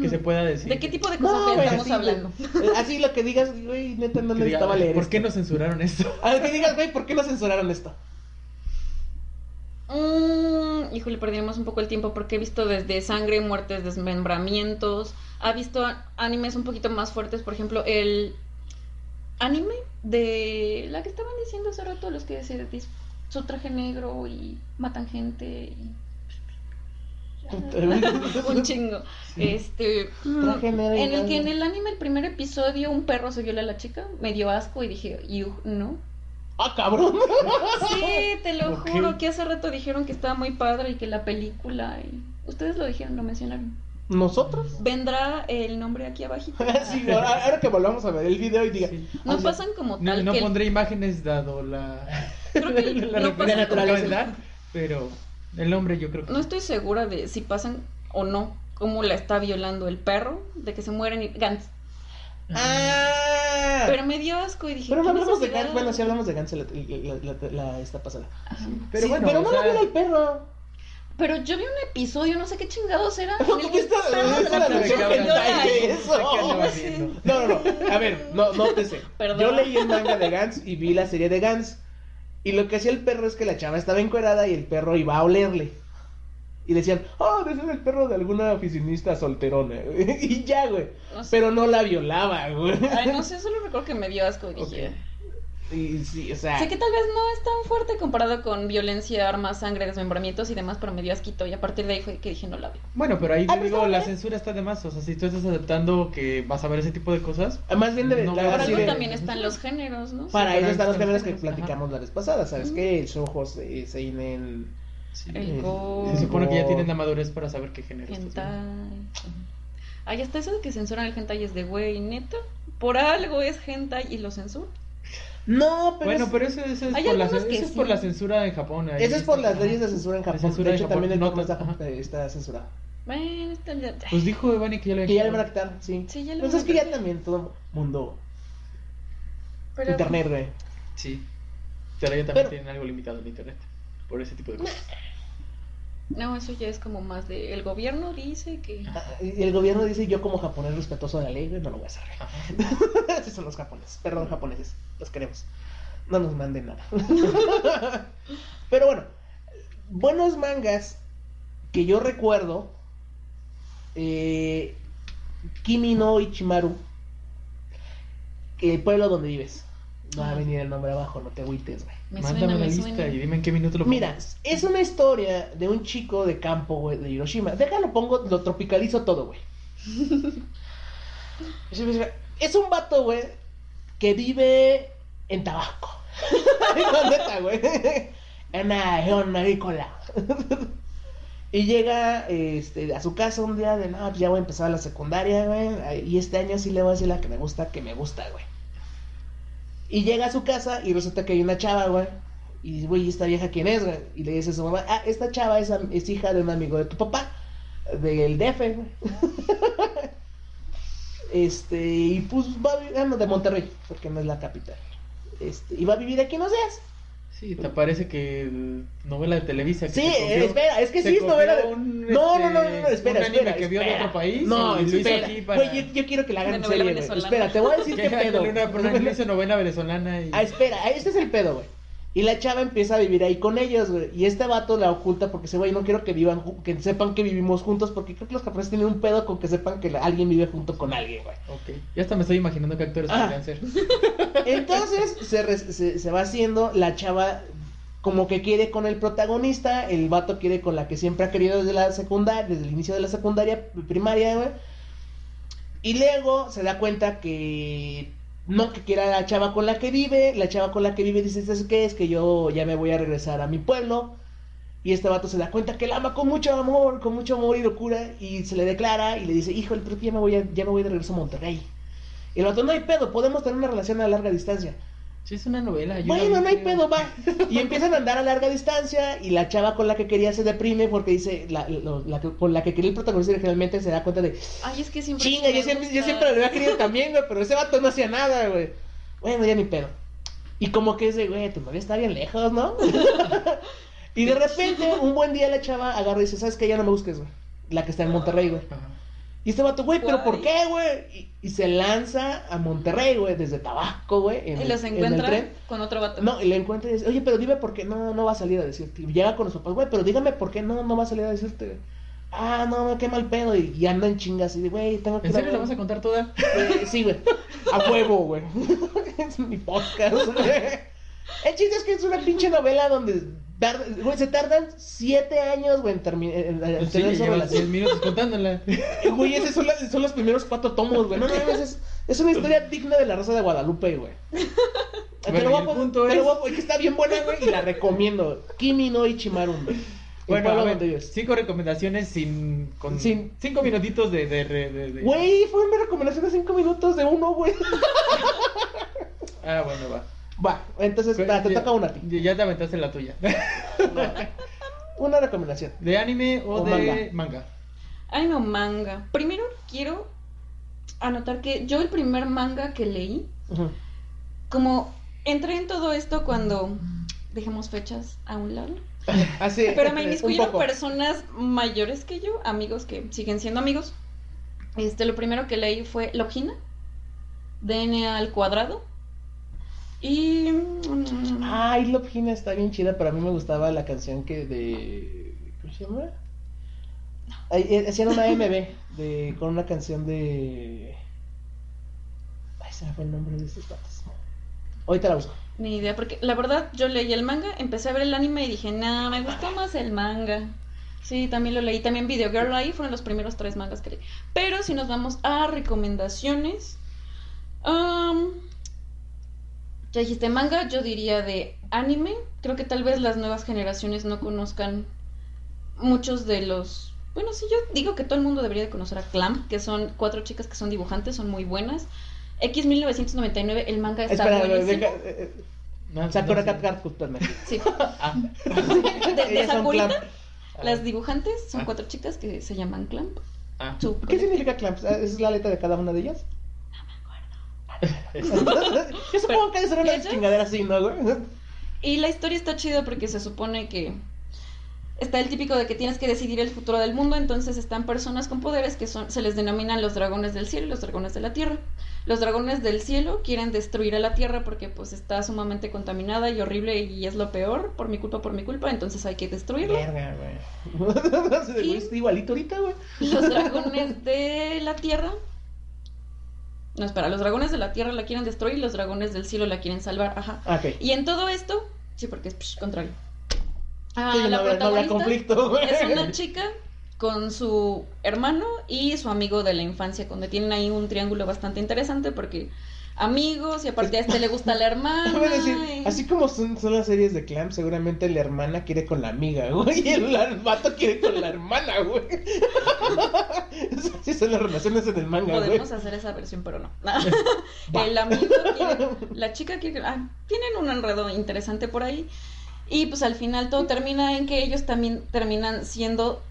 Que se pueda decir. ¿De qué tipo de cosas No, estamos así, hablando? güey. Así lo que digas, güey, neta no Que diga, necesitaba leer ¿Por esto. qué no censuraron esto? A ver, que digas, güey, ¿por qué no censuraron esto? Mm, híjole, perdimos un poco el tiempo porque he visto desde sangre, muertes, desmembramientos. Ha visto animes un poquito más fuertes, por ejemplo, el anime de la que estaban diciendo hace rato, los que se su traje negro y matan gente y *laughs* un chingo. Este, mm, en el que en el anime el primer episodio un perro se viola a la chica, me dio asco y dije, "Iu, no. ¡Ah, cabrón! *laughs* Sí, te lo juro que hace rato dijeron que estaba muy padre y que la película y ustedes lo dijeron, lo mencionaron. ¿Nosotros? Vendrá el nombre aquí abajito. Sí, ahora, ahora que volvamos a ver el video y diga... Sí. No o pasan como No, tal no que el- pondré imágenes dado la, Creo que la no que como- pero el nombre yo creo que no estoy segura de si pasan o no cómo la está violando el perro, de que se mueren y Gantz. ¡Ah! Pero me dio asco y dije, Pero no "¿Qué hablamos de necesidad?". Gantz. Bueno, sí hablamos de Gantz la, la- la- la- esta pasada. Pero Sí, bueno, pero o no sea- lo viola el perro. Pero yo vi un episodio, no sé qué chingados era. ¿Cómo en el que esta- el perro esta se la versión. *laughs* No, no, no. A ver, no, nótese. Perdón. Yo leí el manga de Gantz y vi la serie de Gantz. Y lo que hacía el perro es que la chava estaba encuerada y el perro iba a olerle. Y decían, oh, debe ser el perro de alguna oficinista solterona. güey". *laughs* Y ya, güey. No sé. Pero no la violaba, güey. Ay, no sé, *laughs* solo recuerdo que me dio asco y dije. Ok. Y sí, o sea. Sé que tal vez no es tan fuerte comparado con violencia, armas, sangre, desmembramientos y demás, pero me dio asquito y a partir de ahí fue que dije no la veo. Bueno, pero ahí Ah, te digo, la censura está de más. O sea, si tú estás aceptando que vas a ver ese tipo de cosas, Más bien de No, la- así algo de- también están los géneros, ¿no? Para Sí, eso para están los géneros que platicamos la vez pasada. ¿Sabes qué? El shoujo, eh, seinen. sí. El go, se supone que ya tienen la madurez para saber qué género. Ay, hasta eso de que censuran el hentai es de güey, neta. Por algo es hentai y lo censuran. No, pero. Bueno, es- pero eso, eso es, por la, eso es sí. por la censura en Japón. ahí Eso es por las leyes de censura en Japón. censura de en hecho, Japón, también el no está, está censurado. Bueno, está. Pues dijo Evani que ya lo Que ya le van a quitar, sí. Sí, ya le Pues van es que ya también todo mundo. Pero- Internet, güey. Sí. Pero ya también Pero- tienen algo limitado en internet. Por ese tipo de cosas. No, eso ya es como más de. El gobierno dice que. Ah, Y el gobierno dice: Yo, como japonés respetuoso de la ley, no lo voy a hacer. *laughs* Esos son los japoneses. Perdón, japoneses. Los queremos. No nos manden nada. *laughs* Pero bueno, buenos mangas que yo recuerdo. Eh, Kimi no Ichimaru. El pueblo donde vives. No va a venir el nombre abajo, no te agüites, güey. Me Mándame suena, la me lista suena. y dime en qué minuto lo Mira, pongo. es una historia de un chico de campo, güey, de Hiroshima. Déjalo, pongo, lo tropicalizo todo, güey. *laughs* Es un vato, güey, que vive en Tabasco. *laughs* Neta, güey. En una región agrícola. Y llega este, a su casa un día de, no, pues ya voy a empezar la secundaria, güey. Y este año sí le voy a decir la que me gusta, que me gusta, güey. Y llega a su casa y resulta que hay una chava, güey. Y dice, güey, ¿y esta vieja quién es, güey? Y le dice a su mamá, ah, esta chava es, es hija de un amigo de tu papá, del DF, güey. *laughs* este, y pues va a vivir, no, de Monterrey, porque no es la capital. Este, y va a vivir aquí unos días. Sí, te parece que el- novela de Televisa. que Sí, eh, espera, es que sí es novela de... un, no, no, no, no, este, no, espera, un anime espera. que vio de espera. otro país No, y lo hizo espera. aquí para... Güey, yo, yo quiero que la hagan en novela serie. Espera, te voy a decir *laughs* qué pedo. Una, una, una hizo novela venezolana y... Ah, espera, este es el pedo, güey. Y la chava empieza a vivir ahí con ellos, güey. Y este vato la oculta porque dice, güey, no quiero que vivan, que sepan que vivimos juntos, porque creo que los japoneses tienen un pedo con que sepan que la- alguien vive junto con alguien, güey. Ok, ya hasta me estoy imaginando qué actores Ah. podrían ser. *laughs* Entonces se, re- se, se va haciendo, la chava como que quiere con el protagonista, el vato quiere con la que siempre ha querido desde la secundaria, desde el inicio de la secundaria primaria, güey. Y luego se da cuenta que no que quiera la chava con la que vive, la chava con la que vive dice, ¿sabes qué? Es que yo ya me voy a regresar a mi pueblo. Y este vato se da cuenta que la ama con mucho amor, con mucho amor y locura, y se le declara y le dice, híjole, pero ya me voy, a- ya me voy de regreso a Monterrey. Y el vato, no hay pedo, podemos tener una relación a larga distancia. Sí, es una novela. yo Bueno, no hay pedo, va. *laughs* Y empiezan a andar a larga distancia y la chava con la que quería se deprime porque dice, la, lo- la que- con la que quería el protagonista generalmente se da cuenta de, Ay, es que siempre. chinga, yo siempre, yo siempre lo había querido también, güey, pero ese vato no hacía nada, güey. Bueno, ya ni pedo. Y como que es de, güey, tu novia está bien lejos, ¿no? *laughs* y de repente, un buen día la chava agarra y dice, ¿sabes qué? Ya no me busques, güey. La que está en Monterrey, güey. Ajá. Y este vato, güey, ¿pero por qué, güey? Y, y se lanza a Monterrey, güey, desde Tabasco, güey. en Y el- los en el encuentra tren. con otro vato. No, y le encuentra y dice, oye, pero dime por qué. No, no va a salir a decirte. Y llega con los papás, güey, pero dígame por qué no, no va a salir a decirte. Ah, no, qué mal pedo. Y, y anda en chingas y de, güey, tengo que ¿En serio la ver". vas a contar toda? *laughs* Sí, güey. A huevo, güey. *laughs* es mi podcast, *laughs* güey. El chiste es que es una pinche novela donde tarda- güey, se tardan siete años, güey, en, termi- en- en- en Sí, tener su llevas relación. 10 minutos contándola. *laughs* Güey, esos son, las- son los primeros cuatro tomos, güey. No, no, es, es, una historia digna de la Rosa de Guadalupe, güey. Bueno, el pon- punto te lo es- que está bien buena, güey, y la recomiendo. Kimi no Ichimaru, güey. Bueno, a ver, cinco recomendaciones sin, con Sin- cinco minutitos de, de, de- de- de- Güey, fue mi recomendación de cinco minutos de uno, güey. Ah, bueno, va. Va, entonces va, te Ya- toca una a ti. ya- te aventaste la tuya. Una recomendación. ¿De anime o, O de manga? Ay, no, manga. Primero quiero anotar que yo el primer manga que leí, como entré en todo esto cuando dejemos fechas a un lado, Hace, pero me un inmiscuyeron personas mayores que yo, amigos que siguen siendo amigos. Este, lo primero que leí fue Logina, DNA al cuadrado. Y. mm, Ay, Love Hina está bien chida, pero a mí me gustaba la canción que de. ¿Cómo se llama? Eh, Hacían una MB de, con una canción de. Ay, se me fue el nombre de estos patas. Ahorita la busco. Ni idea, porque la verdad yo leí el manga, empecé a ver el anime y dije, nah, me gustó más el manga. Sí, también lo leí, también Video Girl ahí fueron los primeros tres mangas que leí. Pero si nos vamos a recomendaciones, am, ya dijiste manga, yo diría de anime. Creo que tal vez las nuevas generaciones no conozcan muchos de los... Bueno, sí, yo digo que todo el mundo debería de conocer a Clamp, que son cuatro chicas que son dibujantes, son muy buenas. X 1999, el manga está Espera, buenísimo. eh, eh, No, Sakura no. Sí. *laughs* Ah, De, de Sakurita, Clamp. las dibujantes son Ah. cuatro chicas que se llaman Clamp. ah. ¿Qué significa Clamps? ¿Esa es la letra de cada una de ellas? *laughs* Yo supongo que debe ser una chingadera así, ¿no, güey? Y la historia está chida porque se supone que está el típico de que tienes que decidir el futuro del mundo, entonces están personas con poderes que son se les denominan los dragones del cielo y los dragones de la tierra. Los dragones del cielo quieren destruir a la tierra porque pues está sumamente contaminada y horrible y es lo peor por mi culpa, por mi culpa, entonces hay que destruirla. Verga, güey. *laughs* Igualito ahorita, güey. Los dragones de la tierra. No, espera, los dragones de la tierra la quieren destruir y los dragones del cielo la quieren salvar. Ajá. Y en todo esto, sí, porque es psh, contrario. Ah, Sí, la no protagonista conflicto, güey. es una chica con su hermano y su amigo de la infancia, donde tienen ahí un triángulo bastante interesante porque amigos y aparte a este le gusta la *laughs* hermana. Voy a decir, y- así como son, son las series de Clamp, seguramente la hermana quiere con la amiga, güey, y el, vato quiere con la hermana, güey. *laughs* Así son las relaciones en el manga, güey. Podemos hacer esa versión, pero no. *laughs* el amigo quiere, la chica quiere, ah, tienen un enredo interesante por ahí. Y pues al final todo termina en que ellos también terminan siendo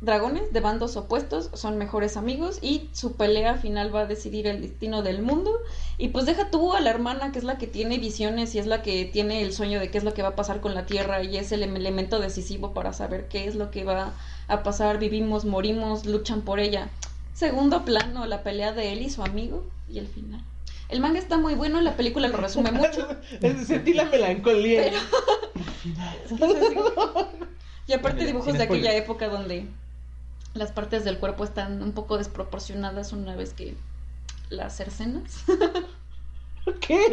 dragones de bandos opuestos, son mejores amigos y su pelea final va a decidir el destino del mundo. Y pues deja tú a la hermana que es la que tiene visiones y es la que tiene el sueño de qué es lo que va a pasar con la Tierra y es el em- elemento decisivo para saber qué es lo que va a pasar, vivimos, morimos, luchan por ella. Segundo plano, la pelea de él y su amigo y el final. El manga está muy bueno, la película lo resume *laughs* mucho. Sentí la melancolía. *laughs* *laughs* Y aparte dibujos de aquella época donde las partes del cuerpo están un poco desproporcionadas una vez que las cercenas. *laughs* ¿Qué? *laughs*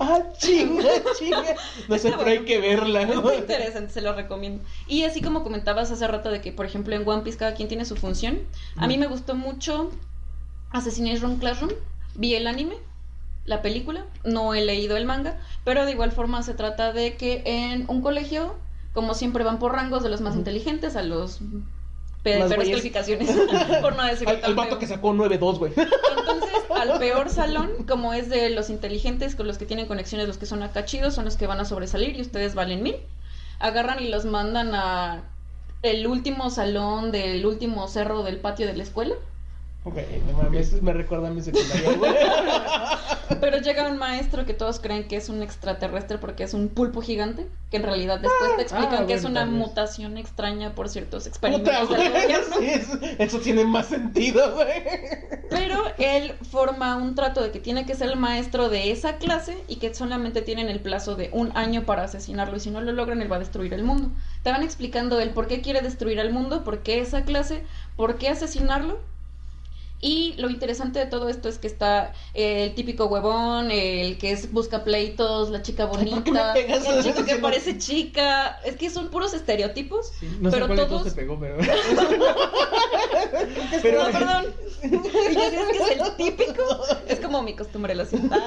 ah, chinga, chinga. No sé, pero hay que verla. Es muy interesante, se lo recomiendo. Y así como comentabas hace rato de que, por ejemplo, en One Piece cada quien tiene su función. A mí me gustó mucho Assassination Classroom. Vi el anime, la película, no he leído el manga, pero de igual forma se trata de que en un colegio, como siempre van por rangos de los más inteligentes a los peores calificaciones, *laughs* por no decir Al, al vato que sacó 9-2, güey. entonces, *laughs* al peor salón, como es de los inteligentes, con los que tienen conexiones, los que son acá chidos, son los que van a sobresalir y ustedes valen mil. Agarran y los mandan a el último salón del último cerro del patio de la escuela Ok, no mames, me recuerda a mi secundaria, güey. *laughs* Pero llega un maestro que todos creen que es un extraterrestre porque es un pulpo gigante, que en realidad después te explican ah, que es una mutación extraña por ciertos Puta, experimentos del güey, sí, eso, eso tiene más sentido, güey. Pero él forma un trato de que tiene que ser el maestro de esa clase y que solamente tienen el plazo de un año para asesinarlo y si no lo logran él va a destruir el mundo. Te van explicando el por qué quiere destruir al mundo, por qué esa clase, por qué asesinarlo. Y lo interesante de todo esto es que está eh, el típico huevón, el que es busca pleitos, la chica ¿por qué me bonita, pegas? el chico que parece chica. Es que son puros estereotipos. Sí, no Pero sé cuál todos- te pegó, pero. *laughs* Pero- no, perdón. Y yo digo que es el típico. Es como mi costumbre la *laughs* ciudad.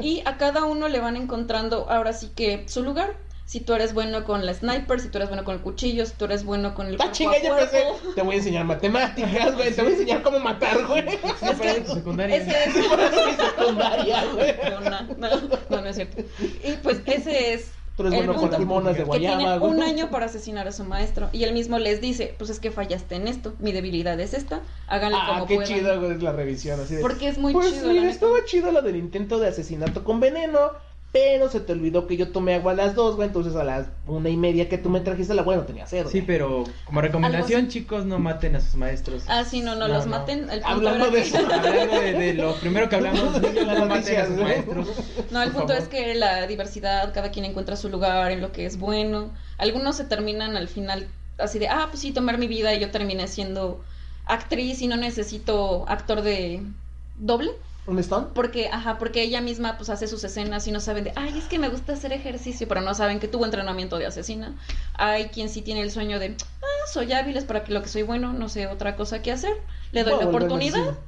Y a cada uno le van encontrando ahora sí que su lugar. Si tú eres bueno con la sniper, si tú eres bueno con el cuchillo, si tú eres bueno con el Ah, chinga, a yo pensé, te voy a enseñar matemáticas, güey, te voy a enseñar cómo matar, güey. Es que tu secundaria. Ese es *laughs* mi secundaria, güey. No, no, no, no, no es cierto. Y pues ese es Tú eres el bueno con punto. las monas de que tiene güey. un año para asesinar a su maestro y él mismo les dice, pues es que fallaste en esto, mi debilidad es esta, háganle Ah, como qué puedan. chido, güey, es la revisión, así de... Porque es muy pues chido. mira, estuvo chido lo del intento de asesinato con veneno, pero se te olvidó que yo tomé agua a las dos, güey, entonces a las una y media que tú me trajiste la agua no tenía sed, Sí, pero como recomendación, chicos, no maten a sus maestros. Ah, sí, no, no, No, los no. maten. El punto Hablando era de eso. *laughs* Hablando de, de lo primero que hablamos, *laughs* niños, no maten a sus maestros. No, el punto favor. es que la diversidad, cada quien encuentra su lugar en lo que es bueno. Algunos se terminan al final así de, ah, pues sí, tomar mi vida y yo terminé siendo actriz y no necesito actor de doble. ¿Un stone? Porque, ajá, porque ella misma pues hace sus escenas y no saben de, ay, es que me gusta hacer ejercicio, pero no saben que tuvo entrenamiento de asesina. Hay quien sí tiene el sueño de, ah, soy hábil, es para que lo que soy bueno, no sé otra cosa que hacer. Le doy la oportunidad.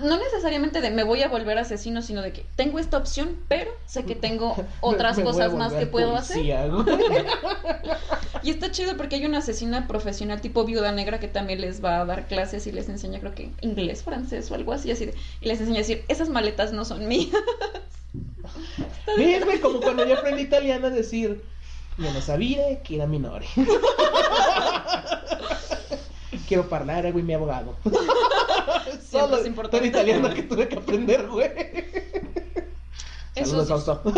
No necesariamente de me voy a volver asesino, sino de que tengo esta opción, pero sé que tengo *laughs* otras Me- me cosas más que puedo hacer. policía. *laughs* Y está chido porque hay una asesina profesional tipo viuda negra que también les va a dar clases y les enseña, creo que inglés, francés o algo así, así de, y les enseña a decir, esas maletas no son mías. *laughs* Como cuando yo aprendí italiano a decir, yo no sabía que era minore. Quiero hablar, güey, mi abogado. *laughs* Solo es importante. italiano que tuve que aprender, güey. Eso Saludos, sí.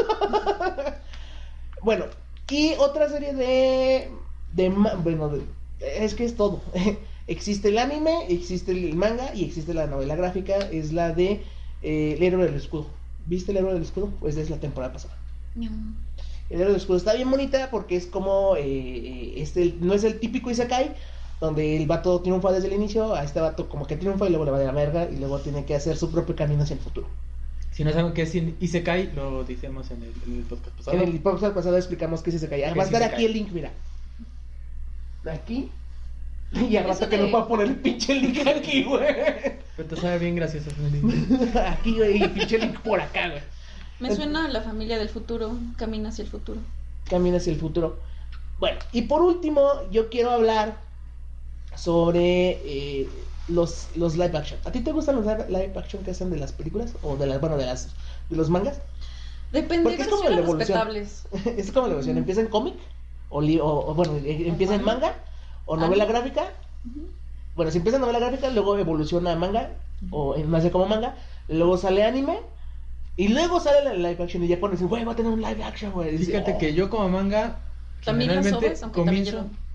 Bueno, y otra serie de. de bueno, de- es que es todo. *laughs* existe el anime, existe el manga y existe la novela gráfica. Es la de eh, El héroe del escudo. ¿Viste el héroe del escudo? Pues es la temporada pasada. El héroe del escudo está bien bonita porque es como. eh, este, no es el típico Isekai. Donde el vato triunfa desde el inicio, a este vato como que triunfa y luego le va de la verga y luego tiene que hacer su propio camino hacia el futuro. Si no saben qué es Isekai, lo decíamos en el, en el podcast pasado. En el podcast pasado explicamos que es Isekai. Ah, ¿Qué Va a es estar Isekai? aquí el link, mira. Aquí. *laughs* Y al rato que de- no puedo poner el pinche link aquí, güey. Pero te sabe bien gracioso. *laughs* Aquí, güey, y pinche link por acá, güey. Me suena a la familia del futuro, camina hacia el futuro. Camina hacia el futuro. Bueno, y por último, yo quiero hablar sobre eh, los, los live action. ¿A ti te gustan los live, live action que hacen de las películas? O de las, bueno, de las de los mangas? Depende Porque de *laughs* es como la evolución. respetables. es como la versión, empieza en cómic, o, li- o, o, bueno, eh, empieza en manga, o novela Anime. gráfica. Bueno, si empieza en novela gráfica, luego evoluciona a manga, o eh, nace como manga, luego sale anime, y luego sale la live action, y ya pones, güey, va a tener un live action, güey. Fíjate "Oh". que yo como manga, También generalmente también comienzo... llevan-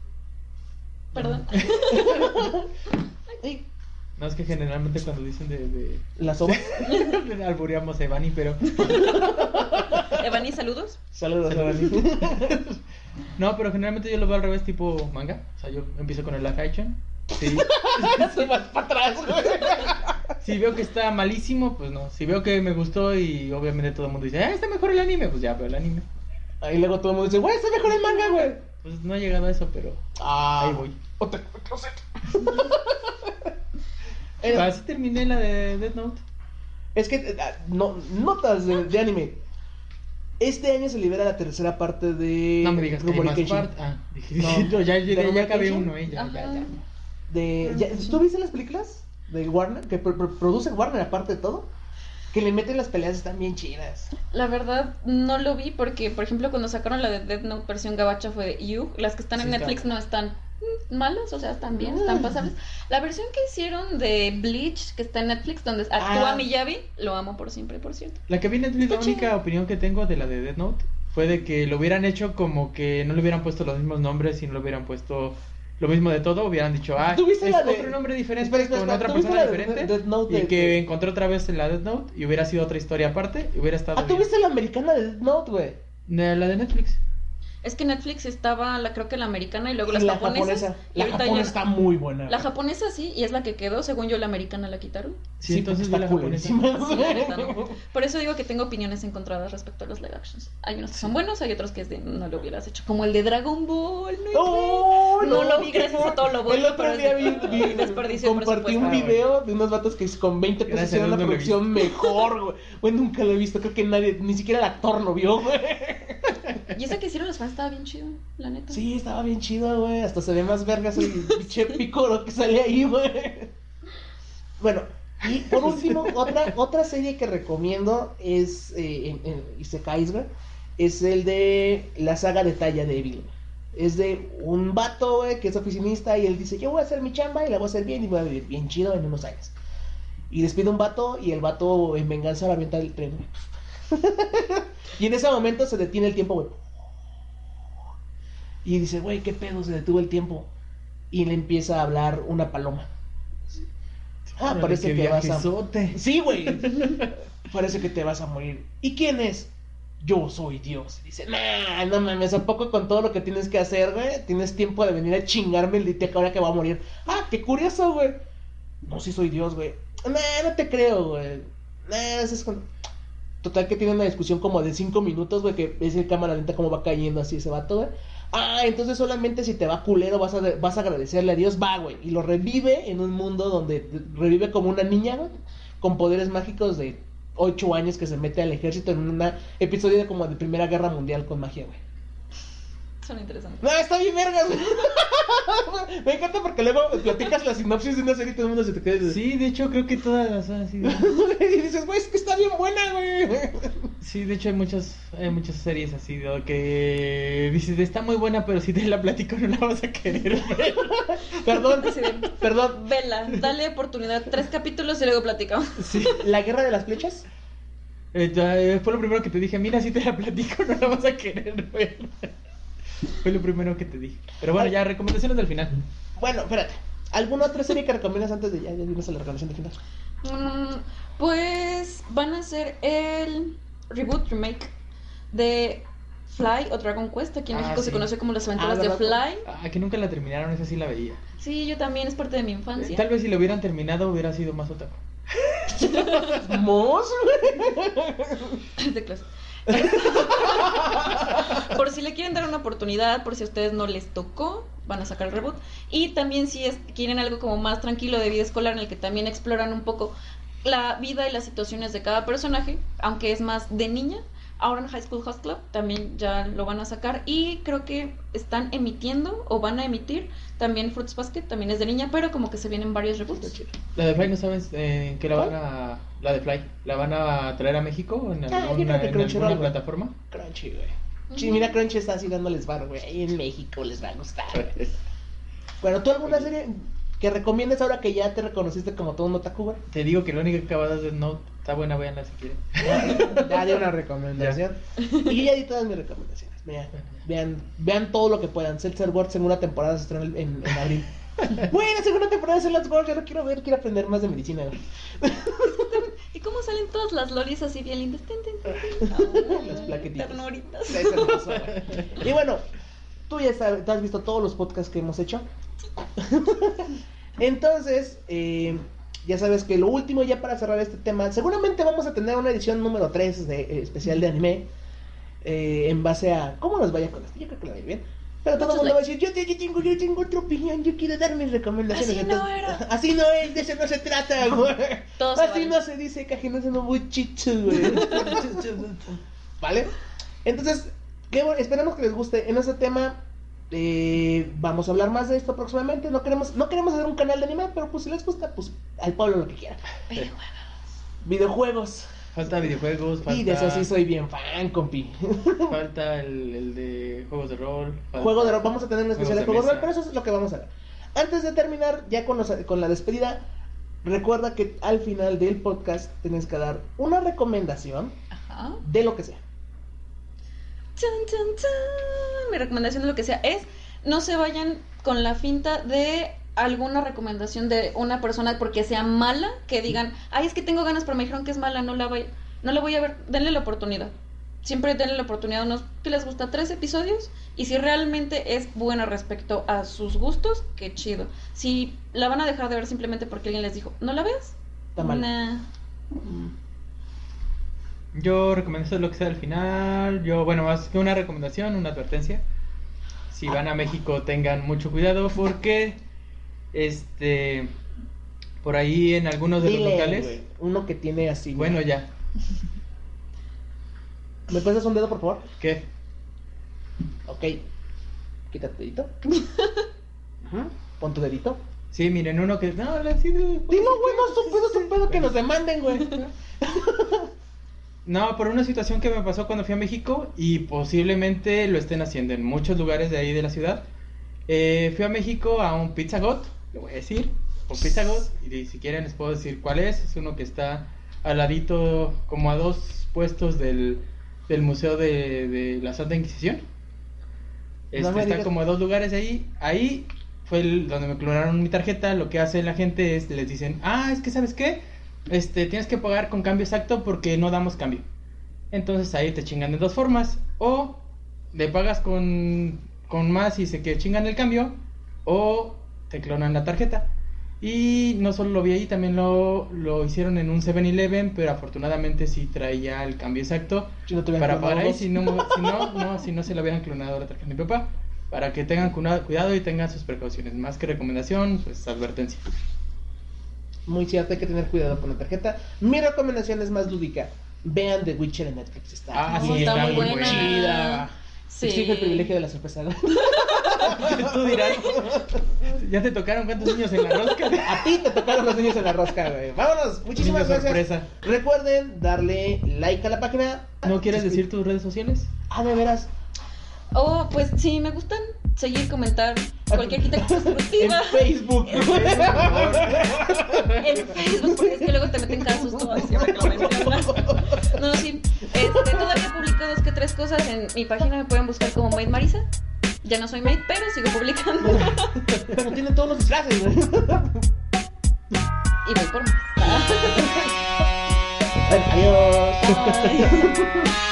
Perdón. *laughs* Ay, No, es que generalmente cuando dicen de... de... Las ovas. *laughs* Albureamos a Evani, pero... *laughs* Evani, saludos. Saludos, Evani. No, pero generalmente yo lo veo al revés, tipo manga. O sea, yo empiezo con el live action. Sí. Se vas para atrás, güey. Si veo que está malísimo, pues no. Si veo que me gustó y obviamente todo el mundo dice, ah, está mejor el anime, pues ya veo el anime. Ahí luego todo el mundo dice, güey, está mejor el manga, güey. Pues no he llegado a eso, pero Ah, ahí voy. Otra closet. *laughs* Eh, Así terminé la de Death Note. Es que, eh, no, notas de, de anime. Este año se libera la tercera parte de No me digas que más parte. Ah, *laughs* dije, No. yo ya, ¿De ya, ya, acabé uno, eh, ya, ya, ya. De, ya- ¿Tú viste las películas de Warner? Que pro- pro- produce Warner aparte de todo. Que le meten las peleas están bien chidas. La verdad, no lo vi porque, por ejemplo, cuando sacaron la de Death Note versión gabacha fue de You. Las que están en Sí. Netflix no están. malos, o sea, están bien, están Ah. pasables. La versión que hicieron de Bleach, que está en Netflix, donde actúa Ah. Miyavi, lo amo por siempre, por cierto. La que vi en Netflix, la única opinión que tengo de la de Death Note fue de que lo hubieran hecho como que no le hubieran puesto los mismos nombres y no le hubieran puesto lo mismo de todo, hubieran dicho, ah, ¿Tuviste es la de- otro nombre diferente Espera, espera, con otra ¿tuviste persona la de diferente Death Note y de- que encontró otra vez en la Death Note y hubiera sido otra historia aparte y hubiera estado Ah, ¿tú bien. viste la americana de Death Note, güey? La de Netflix. Es que Netflix estaba, la, creo que la americana y luego las la japonesas. japonesa. y La ahorita japonesa ya- está muy buena. La japonesa sí, y es la que quedó, según yo la americana la quitaron. Sí, Sí, entonces la está japonesa. Sí, la no. Por eso digo que tengo opiniones encontradas respecto a los live actions. Hay unos que son buenos, hay otros que es de no lo hubieras hecho. Como el de Dragon Ball. No, ¡Oh, No lo vi gracias a todo lo bueno, El otro día vi, vi- *laughs* desperdicio de compartí un video de unos vatos que con 20 pesos Gracias, hicieron he producción mejor, güey. Güey, nunca lo he visto. Creo que nadie, ni siquiera el actor lo vio, güey. Y ese que hicieron los fans estaba bien chido, la neta. Sí, estaba bien chido, güey. Hasta se ve más vergas el pinche *laughs* picoro que sale ahí, güey. Bueno, y por último, *laughs* otra, otra serie que recomiendo es eh, en, en Isekais, güey. Es el de la saga de Talla Devil. Es de un vato, güey, que es oficinista y él dice, yo voy a hacer mi chamba y la voy a hacer bien y voy a vivir bien chido en unos años. Y despide un vato y el vato en venganza la avienta del tren, güey. *laughs* y en ese momento se detiene el tiempo, güey. Y dice, güey, ¿qué pedo? Se detuvo el tiempo. Y le empieza a hablar una paloma. Ah, parece que vas a... Sí, güey. *laughs* Parece que te vas a morir. ¿Y quién es? Yo soy Dios. Y dice, nah, no mames, ¿a poco con todo lo que tienes que hacer, güey? Tienes tiempo de venir a chingarme el día que ahora que va a morir. Ah, qué curioso, güey. No, sí soy Dios, güey. Nah, no te creo, güey. Nah, eso es con... Total que tiene una discusión como de cinco minutos, güey, que ves el cámara lenta como va cayendo así ese vato, güey. Ah, entonces solamente si te va culero vas a, vas a agradecerle a Dios, va, güey. Y lo revive en un mundo donde revive como una niña, güey, con poderes mágicos de ocho años que se mete al ejército en un episodio de como de Primera Guerra Mundial con magia, güey. Son interesantes. No, está bien vergas, güey. *laughs* Me encanta porque luego platicas la sinopsis de una serie y todo el mundo se te queda. Sí, de hecho creo que todas son así. *laughs* y dices, güey, es que está bien buena, güey. Sí, de hecho hay muchas, hay muchas series así de que dices, está muy buena, pero si te la platico no la vas a querer ver. *laughs* Perdón, perdón. Vela, dale oportunidad, tres capítulos y luego platicamos. Sí, ¿La guerra de las flechas? eh, ya, eh, fue lo primero que te dije, mira, si te la platico no la vas a querer ver. Fue lo primero que te dije. Pero bueno, ya, recomendaciones del final. Bueno, espérate. ¿Alguna otra serie que recomiendas antes de ya, ya a la recomendación de final? Mm, pues van a hacer el reboot remake de Fly o Dragon Quest. Aquí en Ah, México se sí. conoce como las aventuras Ah, de. Fly. Ah, que nunca la terminaron, esa sí la veía. Sí, yo también, es parte de mi Eh, infancia. Tal vez si lo hubieran terminado hubiera sido más otaku. *laughs* ¿Mos, *laughs* de clase. *laughs* por si le quieren dar una oportunidad, por si a ustedes no les tocó, van a sacar el reboot. Y también si es, quieren algo como más tranquilo de vida escolar en el que también exploran un poco la vida y las situaciones de cada personaje, aunque es más de niña. Ahora en High School Host Club también ya lo van a sacar y creo que están emitiendo o van a emitir también Fruits Basket, también es de niña, pero como que se vienen varios reboots. La de Fly, ¿no sabes eh, en qué la van a... La de Fly, ¿la van a traer a México en Ah, alguna, que en alguna plataforma? Crunchy, güey. Sí, mira, Crunchy está así dándoles bar, güey. Ahí en México les va a gustar. güey. *laughs* Bueno, ¿tú alguna serie que recomiendes ahora que ya te reconociste como todo un otaku, güey? Te digo que la única que acabas de Note está buena, véanla si quieren. Ya di una *laughs* recomendación. Y yo ya di todas mis recomendaciones. Vean, vean, vean todo lo que puedan. Seltzer World segunda temporada se estrena en, en abril. *laughs* Bueno, segunda temporada de Seltzer World, yo lo quiero ver, quiero aprender más de medicina. güey. *laughs* ¿Y cómo salen todas las lolis así bien lindas? Las plaquetitas. Ternuritas. Es hermoso, güey. Y bueno, tú ya sabes, tú has visto todos los podcasts que hemos hecho. *laughs* Entonces, eh, ya sabes que lo último ya para cerrar este tema, seguramente vamos a tener una edición número 3 de, eh, especial de anime. eh, en base a cómo nos vaya con esto. Yo creo que lo va a ir bien. Pero todo el mundo va a decir, yo, te- yo tengo, yo tengo otra opinión, yo quiero dar mis recomendaciones. Así no era. *laughs* Así no es, de eso no se trata, güey. Así no se dice que no se no muy chicho, güey. *laughs* ¿Vale? Entonces, bueno, esperamos que les guste. En este tema eh, vamos a hablar más de esto próximamente. No queremos, no queremos hacer un canal de anime, pero pues si les gusta, pues al pueblo lo que quiera. Videojuegos. Falta videojuegos, falta... Y de eso sí soy bien fan, compi. Falta el, el de juegos de rol. falta- Juego de rol, vamos a tener un especial de Juegos juego de de rol, pero eso es lo que vamos a ver. Antes de terminar, ya con, los- con la despedida, recuerda que al final del podcast tienes que dar una recomendación Ajá. de lo que sea. Chan, chan, chan. Mi recomendación de lo que sea es no se vayan con la finta de alguna recomendación de una persona porque sea mala, que digan, ay, es que tengo ganas, pero me dijeron que es mala, no la voy, no la voy a ver, denle la oportunidad. Siempre denle la oportunidad a unos que les gusta tres episodios y si realmente es buena respecto a sus gustos, qué chido. Si la van a dejar de ver simplemente porque alguien les dijo, no la veas, Está mal. nah. Yo recomiendo lo que sea al final. Yo, bueno, más que una recomendación, una advertencia. Si van a México, tengan mucho cuidado porque, este, por ahí en algunos de los locales. uno que tiene así. Bueno, ya. ¿Me pasas un dedo, por favor? ¿Qué? Ok. Quítate dedito. *laughs* Pon tu dedito. Sí, miren, uno que. No, le sí, Dilo, güey, no es un pedo, es un pedo que nos demanden, güey. *laughs* No, por una situación que me pasó cuando fui a México y posiblemente lo estén haciendo en muchos lugares de ahí de la ciudad. Eh, fui a México a un Pizza Got, lo voy a decir, un Pizza Got, y si quieren les puedo decir cuál es. Es uno que está al ladito, como a dos puestos del, del Museo de, de la Santa Inquisición. Este, No está como a dos lugares de ahí. Ahí fue el- donde me clonaron mi tarjeta. Lo que hace la gente es les dicen, ah, es que sabes qué, este, tienes que pagar con cambio exacto porque no damos cambio. Entonces ahí te chingan de dos formas. O le pagas con, con más y se que chingan el cambio. O te clonan la tarjeta. Y no solo lo vi ahí, también lo, lo hicieron en un 7-Eleven, pero afortunadamente sí traía el cambio exacto no para pagar ahí, si no, si no, no, si no se le hubieran clonado la tarjeta de mi papá. Para que tengan cuidado y tengan sus precauciones. Más que recomendación, pues advertencia. Muy cierto, hay que tener cuidado con la tarjeta. Mi recomendación es más lúdica. Vean The Witcher en Netflix. Está, Ah, sí, está está muy buena. chida. Sí. Exige el privilegio de la sorpresa. *laughs* Tú dirás, *laughs* ¿ya te tocaron cuántos niños en la rosca? A ti te tocaron los niños en la rosca, güey. Vámonos. Muchísimas Niño gracias. sorpresa. Recuerden darle like a la página. ¿No quieres decir tus redes sociales? Ah, de veras. Oh, pues sí, me gustan seguir, comentar cualquier crítica *laughs* En constructiva. Facebook. En Facebook, porque es que luego te meten cada susto así lo mencionas. No, sí. Este, todavía publico dos que tres cosas en mi página. Me pueden buscar como Maid Marisa. Ya no soy Maid, pero sigo publicando. Pero tienen todos los disfraces, güey. Y voy por más. Adiós. Bye.